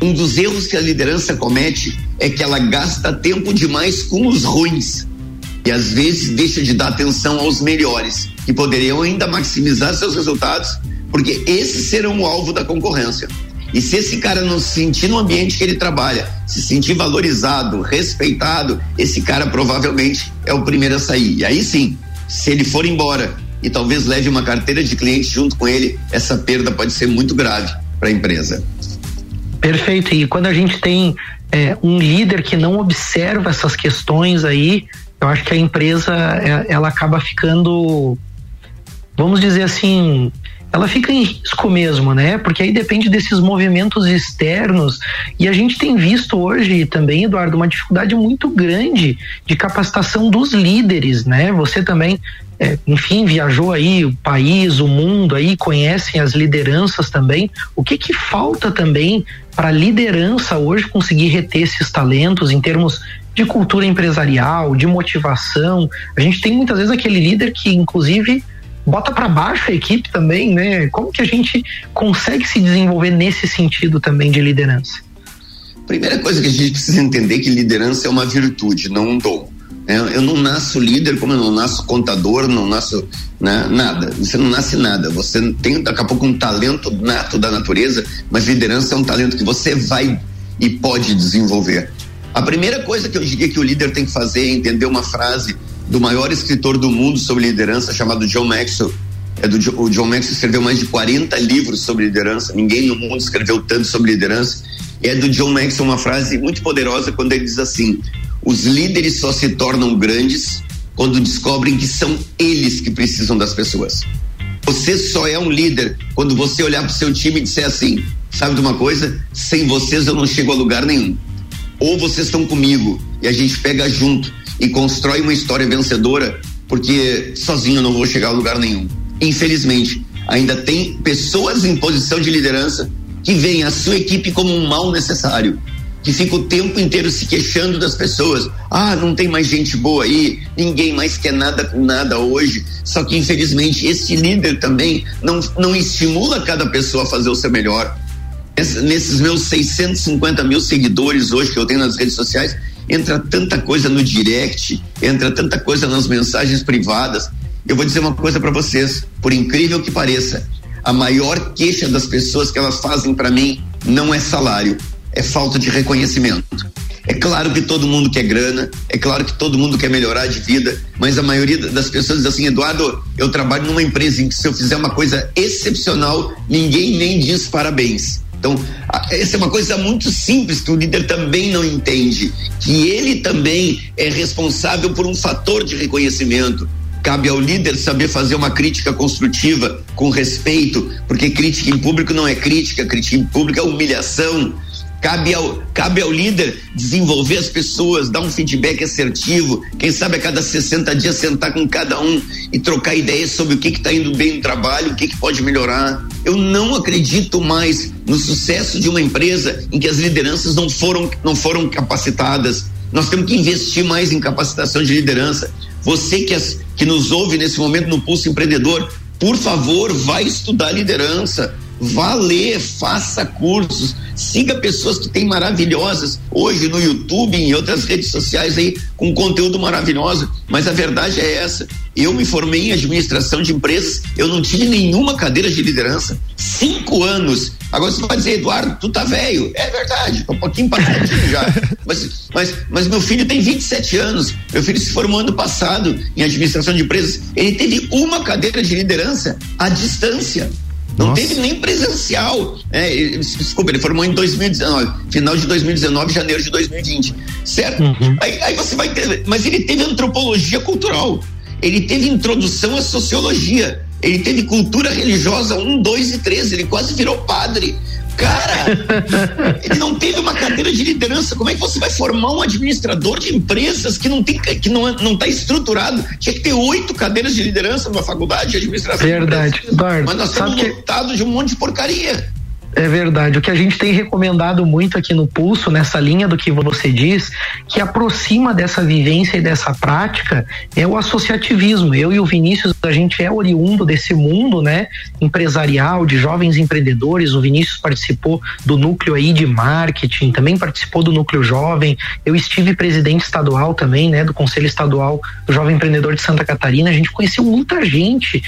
um dos erros que a liderança comete é que ela gasta tempo demais com os ruins e às vezes deixa de dar atenção aos melhores, que poderiam ainda maximizar seus resultados, porque esses serão o alvo da concorrência. E se esse cara não se sentir no ambiente que ele trabalha, se sentir valorizado, respeitado, esse cara provavelmente é o primeiro a sair. E aí sim, se ele for embora e talvez leve uma carteira de clientes junto com ele, essa perda pode ser muito grave para a empresa. Perfeito. E quando a gente tem é, um líder que não observa essas questões aí, eu acho que a empresa é, ela acaba ficando, vamos dizer assim, ela fica em risco mesmo, né? Porque aí depende desses movimentos externos e a gente tem visto hoje também, Eduardo, uma dificuldade muito grande de capacitação dos líderes, né? Você também, é, enfim, viajou aí o país, o mundo aí, conhecem as lideranças também. O que que falta também para a liderança hoje conseguir reter esses talentos em termos de cultura empresarial, de motivação. A gente tem muitas vezes aquele líder que, inclusive, bota para baixo a equipe também, né? Como que a gente consegue se desenvolver nesse sentido também de liderança? Primeira coisa que a gente precisa entender é que liderança é uma virtude, não um dom. É, eu não nasço líder, como eu não nasço contador, não nasço né, nada. Você não nasce nada. Você tem daqui a pouco um talento nato da natureza, mas liderança é um talento que você vai e pode desenvolver. A primeira coisa que eu diria que o líder tem que fazer é entender uma frase do maior escritor do mundo sobre liderança, chamado John Maxwell. É do, o John Maxwell escreveu mais de 40 livros sobre liderança. Ninguém no mundo escreveu tanto sobre liderança. E é do John Maxwell uma frase muito poderosa quando ele diz assim: os líderes só se tornam grandes quando descobrem que são eles que precisam das pessoas. Você só é um líder quando você olhar para o seu time e disser assim: sabe de uma coisa? Sem vocês eu não chego a lugar nenhum. Ou vocês estão comigo e a gente pega junto e constrói uma história vencedora, porque sozinho eu não vou chegar a lugar nenhum. Infelizmente, ainda tem pessoas em posição de liderança que veem a sua equipe como um mal necessário que fica o tempo inteiro se queixando das pessoas. Ah, não tem mais gente boa aí, ninguém mais quer nada com nada hoje. Só que, infelizmente, esse líder também não, não estimula cada pessoa a fazer o seu melhor. Nesses meus 650 mil seguidores hoje que eu tenho nas redes sociais, entra tanta coisa no direct, entra tanta coisa nas mensagens privadas. Eu vou dizer uma coisa para vocês, por incrível que pareça, a maior queixa das pessoas que elas fazem para mim não é salário, é falta de reconhecimento. É claro que todo mundo quer grana, é claro que todo mundo quer melhorar de vida, mas a maioria das pessoas diz assim, Eduardo, eu trabalho numa empresa em que se eu fizer uma coisa excepcional, ninguém nem diz parabéns. Então, essa é uma coisa muito simples que o líder também não entende, que ele também é responsável por um fator de reconhecimento. Cabe ao líder saber fazer uma crítica construtiva, com respeito, porque crítica em público não é crítica, crítica em público é humilhação Cabe ao, cabe ao líder desenvolver as pessoas, dar um feedback assertivo, quem sabe a cada 60 dias sentar com cada um e trocar ideias sobre o que está indo bem no trabalho, o que, que pode melhorar. Eu não acredito mais no sucesso de uma empresa em que as lideranças não foram, não foram capacitadas. Nós temos que investir mais em capacitação de liderança. Você que, as, que nos ouve nesse momento no Pulso Empreendedor, por favor, vai estudar liderança Vá ler, faça cursos, siga pessoas que têm maravilhosas hoje no YouTube e em outras redes sociais aí com conteúdo maravilhoso. Mas a verdade é essa. Eu me formei em administração de empresas, eu não tive nenhuma cadeira de liderança. Cinco anos. Agora você vai dizer, Eduardo, tu tá velho. É verdade, tô um pouquinho passadinho já. Mas, mas, mas meu filho tem 27 anos. Meu filho se formou ano passado em administração de empresas. Ele teve uma cadeira de liderança à distância. Não Nossa. teve nem presencial. É, desculpa, ele formou em 2019, final de 2019, janeiro de 2020. Certo? Uhum. Aí, aí você vai ter. Mas ele teve antropologia cultural. Ele teve introdução à sociologia. Ele teve cultura religiosa 1, 2 e 3. Ele quase virou padre. Cara, ele não teve uma cadeira de liderança. Como é que você vai formar um administrador de empresas que não tem que não não está estruturado? Tinha que ter oito cadeiras de liderança numa faculdade de administração. Verdade, Eduardo. Mas nós estamos lotados que... de um monte de porcaria. É verdade. O que a gente tem recomendado muito aqui no Pulso, nessa linha do que você diz, que aproxima dessa vivência e dessa prática, é o associativismo. Eu e o Vinícius, a gente é oriundo desse mundo, né, empresarial, de jovens empreendedores. O Vinícius participou do núcleo aí de marketing, também participou do núcleo jovem. Eu estive presidente estadual também, né, do Conselho Estadual do Jovem Empreendedor de Santa Catarina. A gente conheceu muita gente.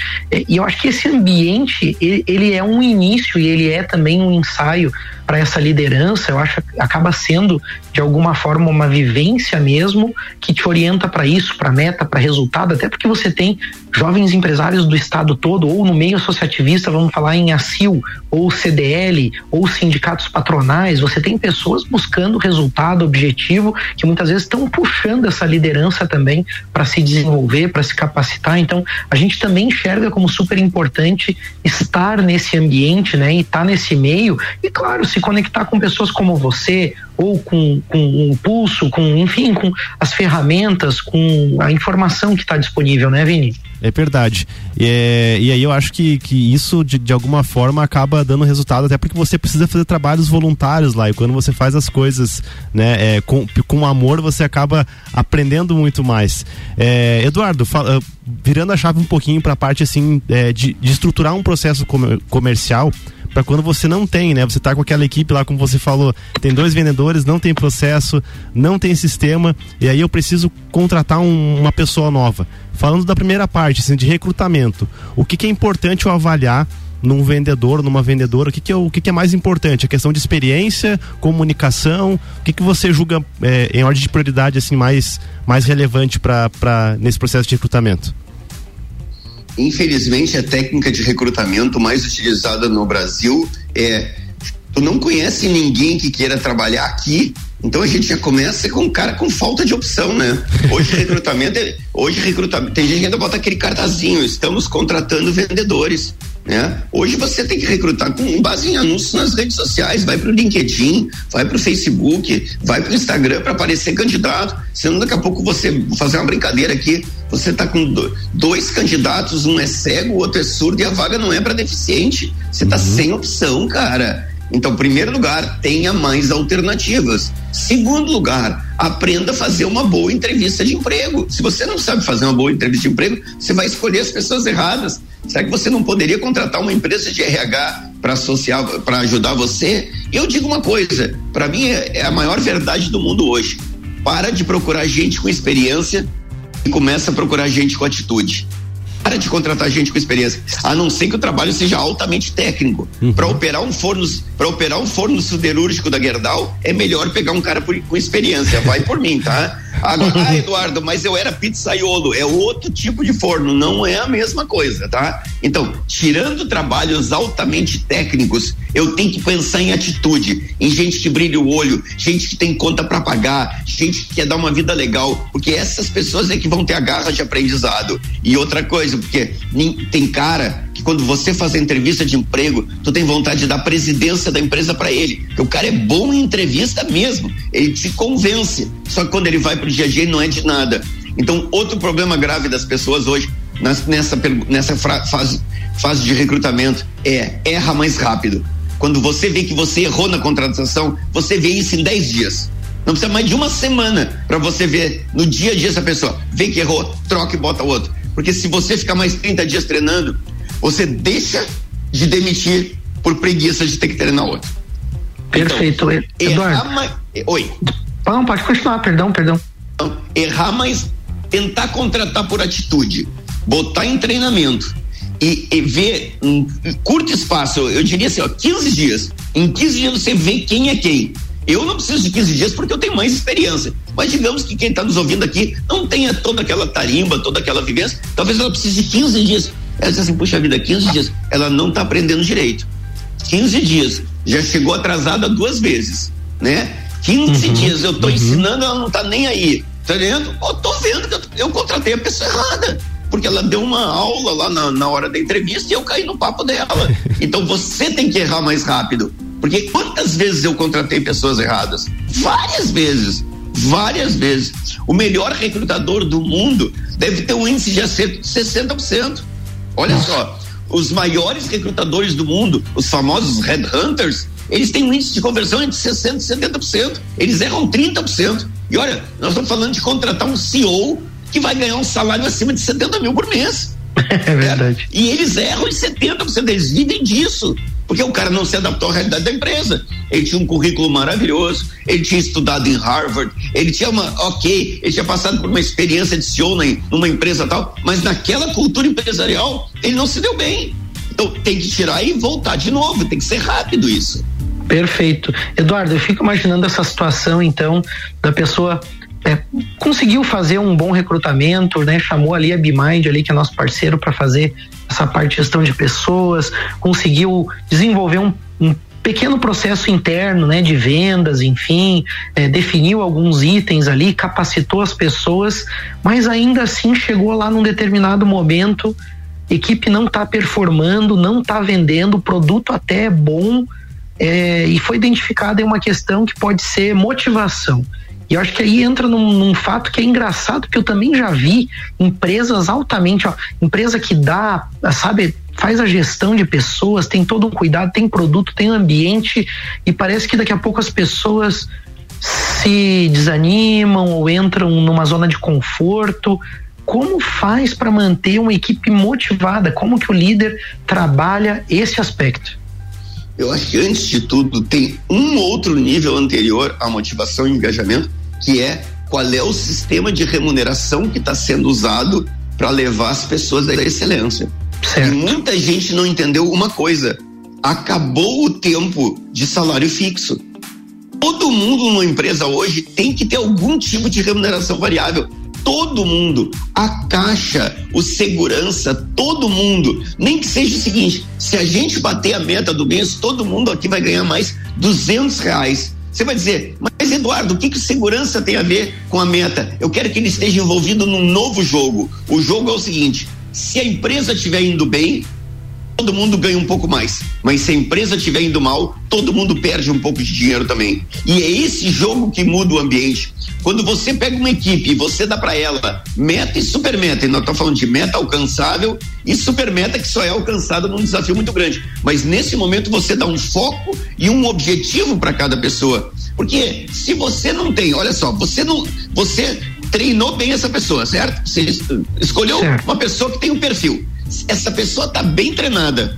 E eu acho que esse ambiente, ele é um início e ele é também um ensaio para essa liderança, eu acho que acaba sendo de alguma forma uma vivência mesmo que te orienta para isso, para meta, para resultado, até porque você tem jovens empresários do estado todo ou no meio associativista, vamos falar em ACIL ou CDL ou sindicatos patronais, você tem pessoas buscando resultado, objetivo, que muitas vezes estão puxando essa liderança também para se desenvolver, para se capacitar. Então, a gente também enxerga como super importante estar nesse ambiente, né, e estar tá nesse meio e claro, se conectar com pessoas como você ou com, com o pulso, com enfim, com as ferramentas, com a informação que está disponível, né, Vini? É verdade. É, e aí eu acho que, que isso, de, de alguma forma, acaba dando resultado, até porque você precisa fazer trabalhos voluntários lá. E quando você faz as coisas né, é, com, com amor, você acaba aprendendo muito mais. É, Eduardo, fala, virando a chave um pouquinho para a parte assim, é, de, de estruturar um processo comercial para quando você não tem, né? Você tá com aquela equipe lá, como você falou, tem dois vendedores, não tem processo, não tem sistema, e aí eu preciso contratar um, uma pessoa nova. Falando da primeira parte, assim, de recrutamento, o que, que é importante eu avaliar num vendedor, numa vendedora, o que, que, é, o que, que é mais importante? A questão de experiência, comunicação, o que, que você julga é, em ordem de prioridade assim mais, mais relevante para nesse processo de recrutamento? Infelizmente, a técnica de recrutamento mais utilizada no Brasil é tu não conhece ninguém que queira trabalhar aqui, então a gente já começa com um cara com falta de opção, né? Hoje recrutamento, é, hoje recrutamento, tem gente que ainda bota aquele cartazinho, estamos contratando vendedores. Né? Hoje você tem que recrutar com base em anúncios nas redes sociais, vai para o LinkedIn, vai para o Facebook, vai para o Instagram para aparecer candidato. Senão daqui a pouco você vou fazer uma brincadeira aqui, você está com dois candidatos, um é cego, o outro é surdo e a vaga não é para deficiente. Você está uhum. sem opção, cara. Então, primeiro lugar, tenha mais alternativas. Segundo lugar, aprenda a fazer uma boa entrevista de emprego. Se você não sabe fazer uma boa entrevista de emprego, você vai escolher as pessoas erradas. Será que você não poderia contratar uma empresa de RH para associar, para ajudar você? Eu digo uma coisa, para mim é, é a maior verdade do mundo hoje. Para de procurar gente com experiência e começa a procurar gente com atitude para de contratar gente com experiência, a não ser que o trabalho seja altamente técnico. Uhum. Para operar um forno, para operar um forno siderúrgico da Gerdau, é melhor pegar um cara por, com experiência. Vai por mim, tá? Agora, ah, Eduardo, mas eu era pizzaiolo, é outro tipo de forno, não é a mesma coisa, tá? Então, tirando trabalhos altamente técnicos, eu tenho que pensar em atitude, em gente que brilha o olho, gente que tem conta para pagar, gente que quer dar uma vida legal, porque essas pessoas é que vão ter a garra de aprendizado. E outra coisa, porque tem cara que quando você faz a entrevista de emprego, tu tem vontade de dar presidência da empresa para ele, porque o cara é bom em entrevista mesmo, ele te convence. Só que quando ele vai pro dia a dia, não é de nada. Então, outro problema grave das pessoas hoje nessa, nessa fase, fase de recrutamento é erra mais rápido. Quando você vê que você errou na contratação, você vê isso em 10 dias. Não precisa mais de uma semana para você ver no dia a dia essa pessoa. Vê que errou, troca e bota outro. Porque se você ficar mais 30 dias treinando, você deixa de demitir por preguiça de ter que treinar outro. Perfeito. Então, Eduardo. Mais... Oi. Não, pode continuar, perdão, perdão. Então, errar, mas tentar contratar por atitude, botar em treinamento e, e ver em curto espaço, eu diria assim, ó, 15 dias. Em 15 dias você vê quem é quem. Eu não preciso de 15 dias porque eu tenho mais experiência. Mas digamos que quem está nos ouvindo aqui não tenha toda aquela tarimba, toda aquela vivência. Talvez ela precise de 15 dias. Ela diz assim, puxa vida, 15 dias. Ela não está aprendendo direito. 15 dias. Já chegou atrasada duas vezes, né? 15 uhum, dias eu estou uhum. ensinando, ela não está nem aí. Tá vendo? Eu tô vendo que eu, eu contratei a pessoa errada porque ela deu uma aula lá na, na hora da entrevista e eu caí no papo dela. Então você tem que errar mais rápido. Porque quantas vezes eu contratei pessoas erradas? Várias vezes. Várias vezes. O melhor recrutador do mundo deve ter um índice de acerto de 60%. Olha só, os maiores recrutadores do mundo, os famosos headhunters, eles têm um índice de conversão entre 60% e 70%. Eles erram 30%. E olha, nós estamos falando de contratar um CEO que vai ganhar um salário acima de 70 mil por mês. É verdade. E eles erram em 70%, eles vivem disso. Porque o cara não se adaptou à realidade da empresa. Ele tinha um currículo maravilhoso, ele tinha estudado em Harvard, ele tinha uma, ok, ele tinha passado por uma experiência de CEO numa empresa tal, mas naquela cultura empresarial ele não se deu bem. Então tem que tirar e voltar de novo, tem que ser rápido isso. Perfeito. Eduardo, eu fico imaginando essa situação, então, da pessoa é, conseguiu fazer um bom recrutamento, né? Chamou ali a BeMind ali que é nosso parceiro para fazer essa parte de gestão de pessoas, conseguiu desenvolver um, um pequeno processo interno, né, de vendas, enfim, é, definiu alguns itens ali, capacitou as pessoas, mas ainda assim chegou lá num determinado momento, equipe não está performando, não está vendendo, o produto até é bom, é, e foi identificada uma questão que pode ser motivação. E eu acho que aí entra num, num, fato que é engraçado, que eu também já vi empresas altamente, ó, empresa que dá, sabe, faz a gestão de pessoas, tem todo um cuidado, tem produto, tem ambiente, e parece que daqui a pouco as pessoas se desanimam ou entram numa zona de conforto. Como faz para manter uma equipe motivada? Como que o líder trabalha esse aspecto? Eu acho que antes de tudo tem um outro nível anterior à motivação e engajamento, que é qual é o sistema de remuneração que está sendo usado para levar as pessoas à excelência. Certo. E muita gente não entendeu uma coisa: acabou o tempo de salário fixo. Todo mundo numa empresa hoje tem que ter algum tipo de remuneração variável. Todo mundo, a caixa, o segurança, todo mundo. Nem que seja o seguinte: se a gente bater a meta do mês, todo mundo aqui vai ganhar mais duzentos reais. Você vai dizer, mas Eduardo, o que que segurança tem a ver com a meta? Eu quero que ele esteja envolvido num novo jogo. O jogo é o seguinte: se a empresa estiver indo bem, todo mundo ganha um pouco mais. Mas se a empresa estiver indo mal, todo mundo perde um pouco de dinheiro também. E é esse jogo que muda o ambiente. Quando você pega uma equipe e você dá para ela meta e super meta, e nós estamos falando de meta alcançável e super meta que só é alcançada num desafio muito grande. Mas nesse momento você dá um foco e um objetivo para cada pessoa. Porque se você não tem, olha só, você não, você treinou bem essa pessoa, certo? Você escolheu certo. uma pessoa que tem um perfil. Essa pessoa está bem treinada.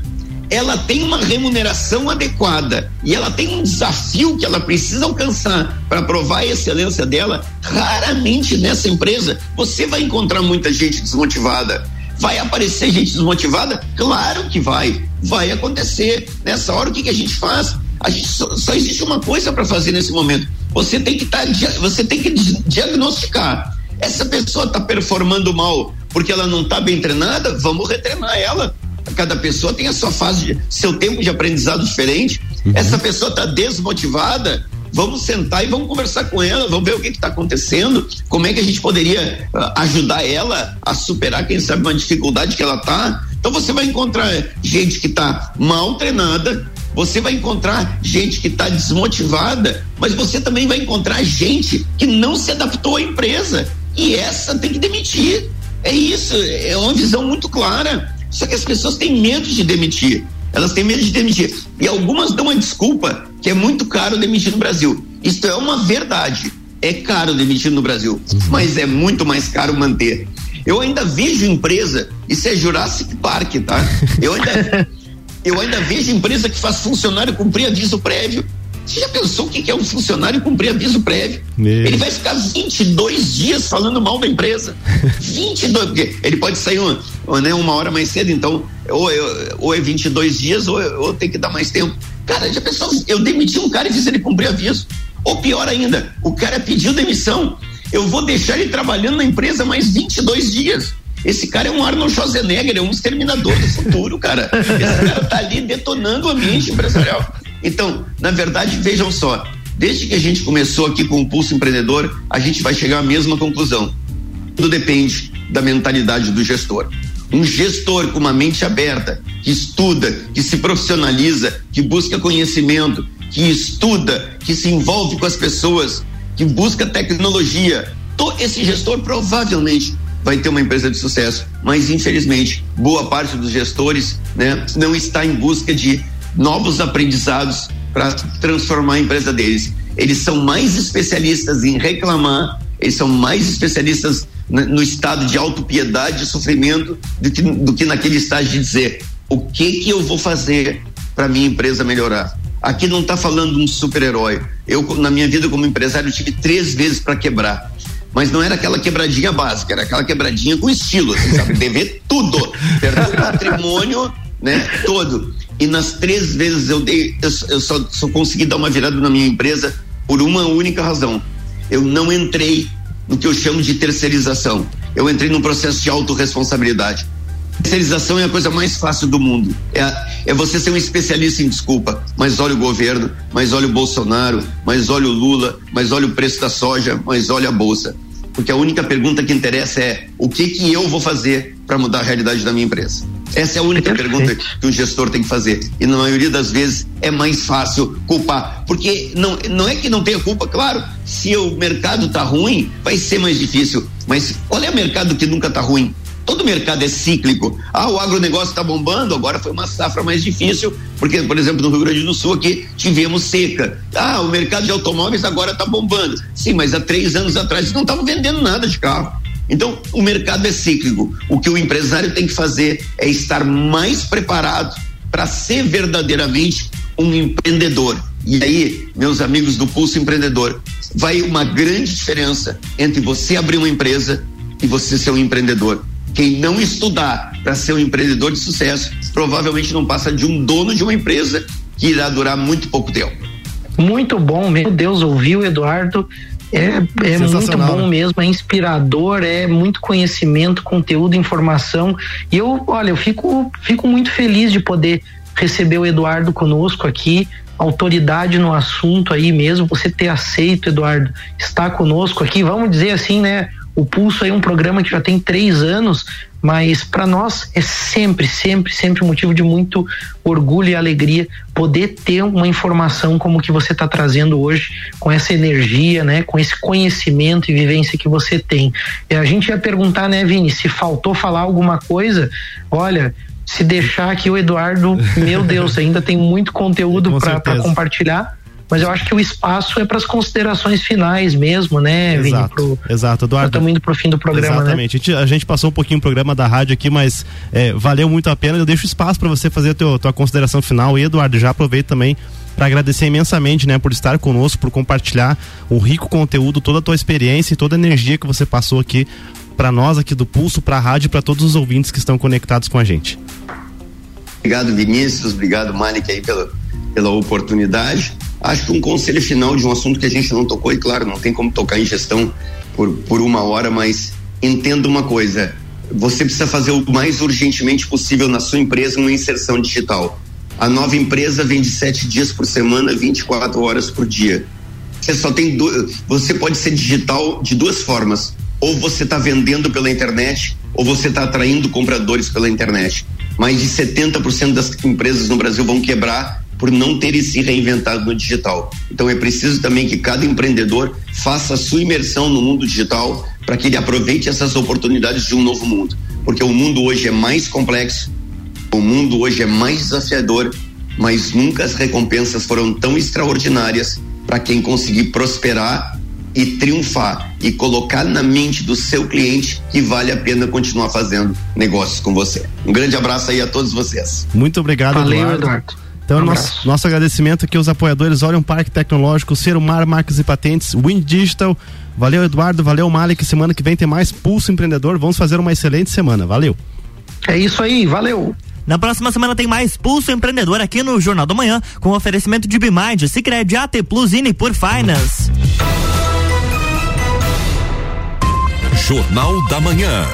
Ela tem uma remuneração adequada e ela tem um desafio que ela precisa alcançar para provar a excelência dela. Raramente nessa empresa você vai encontrar muita gente desmotivada. Vai aparecer gente desmotivada? Claro que vai. Vai acontecer. Nessa hora, o que, que a gente faz? A gente só, só existe uma coisa para fazer nesse momento você tem que tá, você tem que diagnosticar. Essa pessoa está performando mal porque ela não está bem treinada, vamos retreinar ela. Cada pessoa tem a sua fase, seu tempo de aprendizado diferente. Uhum. Essa pessoa está desmotivada, vamos sentar e vamos conversar com ela, vamos ver o que está acontecendo, como é que a gente poderia uh, ajudar ela a superar, quem sabe, uma dificuldade que ela está. Então você vai encontrar gente que está mal treinada, você vai encontrar gente que está desmotivada, mas você também vai encontrar gente que não se adaptou à empresa. E essa tem que demitir. É isso, é uma visão muito clara. Só que as pessoas têm medo de demitir. Elas têm medo de demitir. E algumas dão a desculpa que é muito caro demitir no Brasil. Isto é uma verdade. É caro demitir no Brasil, uhum. mas é muito mais caro manter. Eu ainda vejo empresa, isso é Jurassic Park, tá? Eu ainda Eu ainda vejo empresa que faz funcionário cumprir aviso prévio. Você já pensou o que é um funcionário cumprir aviso prévio? Meu. Ele vai ficar 22 dias falando mal da empresa. 22, porque ele pode sair uma, né, uma hora mais cedo, então, ou, ou é 22 dias, ou, ou tem que dar mais tempo. Cara, já pensou? Eu demiti um cara e fiz ele cumprir aviso. Ou pior ainda, o cara pediu demissão. Eu vou deixar ele trabalhando na empresa mais 22 dias. Esse cara é um Arnold Schwarzenegger, é um exterminador do futuro, cara. Esse cara tá ali detonando o ambiente empresarial. Então, na verdade, vejam só, desde que a gente começou aqui com o Pulso Empreendedor, a gente vai chegar à mesma conclusão. Tudo depende da mentalidade do gestor. Um gestor com uma mente aberta, que estuda, que se profissionaliza, que busca conhecimento, que estuda, que se envolve com as pessoas, que busca tecnologia. Esse gestor provavelmente vai ter uma empresa de sucesso. Mas, infelizmente, boa parte dos gestores né, não está em busca de novos aprendizados para transformar a empresa deles. Eles são mais especialistas em reclamar, eles são mais especialistas no estado de autopiedade e sofrimento do que, do que naquele estágio de dizer o que que eu vou fazer para minha empresa melhorar. Aqui não está falando um super-herói. Eu, na minha vida como empresário, tive três vezes para quebrar mas não era aquela quebradinha básica, era aquela quebradinha com estilo, assim, sabe? Dever tudo, perder o patrimônio, né? Todo. E nas três vezes eu dei, eu, eu só, só consegui dar uma virada na minha empresa por uma única razão. Eu não entrei no que eu chamo de terceirização. Eu entrei num processo de autorresponsabilidade. Terceirização é a coisa mais fácil do mundo. É, é você ser um especialista em desculpa. Mas olha o governo, mas olha o Bolsonaro, mas olha o Lula, mas olha o preço da soja, mas olha a bolsa. Porque a única pergunta que interessa é o que que eu vou fazer para mudar a realidade da minha empresa. Essa é a única pergunta que um gestor tem que fazer. E na maioria das vezes é mais fácil culpar. Porque não, não é que não tenha culpa, claro, se o mercado tá ruim, vai ser mais difícil. Mas qual é o mercado que nunca tá ruim? Todo mercado é cíclico. Ah, o agronegócio está bombando, agora foi uma safra mais difícil, porque, por exemplo, no Rio Grande do Sul aqui tivemos seca. Ah, o mercado de automóveis agora está bombando. Sim, mas há três anos atrás não estavam vendendo nada de carro. Então, o mercado é cíclico. O que o empresário tem que fazer é estar mais preparado para ser verdadeiramente um empreendedor. E aí, meus amigos do Pulso Empreendedor, vai uma grande diferença entre você abrir uma empresa e você ser um empreendedor. Quem não estudar para ser um empreendedor de sucesso, provavelmente não passa de um dono de uma empresa que irá durar muito pouco tempo. Muito bom, meu Deus, ouviu, Eduardo? É, é muito bom né? mesmo, é inspirador, é muito conhecimento, conteúdo, informação. E eu, olha, eu fico, fico muito feliz de poder receber o Eduardo conosco aqui, autoridade no assunto aí mesmo, você ter aceito, Eduardo, estar conosco aqui, vamos dizer assim, né? O Pulso é um programa que já tem três anos, mas para nós é sempre, sempre, sempre motivo de muito orgulho e alegria poder ter uma informação como que você está trazendo hoje, com essa energia, né, com esse conhecimento e vivência que você tem. E a gente ia perguntar, né, Vini, se faltou falar alguma coisa, olha, se deixar aqui o Eduardo, meu Deus, ainda tem muito conteúdo para compartilhar mas eu acho que o espaço é para as considerações finais mesmo, né, exato, Vini? Pro, exato, Eduardo. Estamos indo para o fim do programa, né? Exatamente. Né? A, gente, a, gente, passou um pouquinho o programa da rádio aqui, mas é, valeu muito a pena. Eu deixo espaço para você fazer a teu, tua consideração final. E, Eduardo, já aproveito também para agradecer imensamente, né, por estar conosco, por compartilhar o rico conteúdo, toda a tua experiência e toda a energia que você passou aqui para nós aqui do Pulso, para a rádio, para todos os ouvintes que estão conectados com a gente. Obrigado, Vinícius. Obrigado, Malik, aí pela, pela oportunidade. Acho que um conselho final de um assunto que a gente não tocou, e claro, não tem como tocar em gestão por, por uma hora, mas entenda uma coisa: você precisa fazer o mais urgentemente possível na sua empresa uma inserção digital. A nova empresa vende sete dias por semana, 24 horas por dia. Você só tem do... você pode ser digital de duas formas. Ou você está vendendo pela internet, ou você está atraindo compradores pela internet. Mais de 70% das empresas no Brasil vão quebrar por não terem se reinventado no digital. Então é preciso também que cada empreendedor faça a sua imersão no mundo digital para que ele aproveite essas oportunidades de um novo mundo. Porque o mundo hoje é mais complexo, o mundo hoje é mais desafiador, mas nunca as recompensas foram tão extraordinárias para quem conseguir prosperar e triunfar e colocar na mente do seu cliente que vale a pena continuar fazendo negócios com você. Um grande abraço aí a todos vocês. Muito obrigado, Valeu, Eduardo. Eduardo. Então, um nosso, nosso agradecimento aqui aos apoiadores Orion Parque Tecnológico, Mar Marcas e Patentes, Wind Digital. Valeu, Eduardo. Valeu, Malik. Semana que vem tem mais Pulso Empreendedor. Vamos fazer uma excelente semana. Valeu. É isso aí. Valeu. Na próxima semana tem mais Pulso Empreendedor aqui no Jornal do Manhã, com oferecimento de Bimind, Cicred, AT Plus e por Finance. Jornal da Manhã.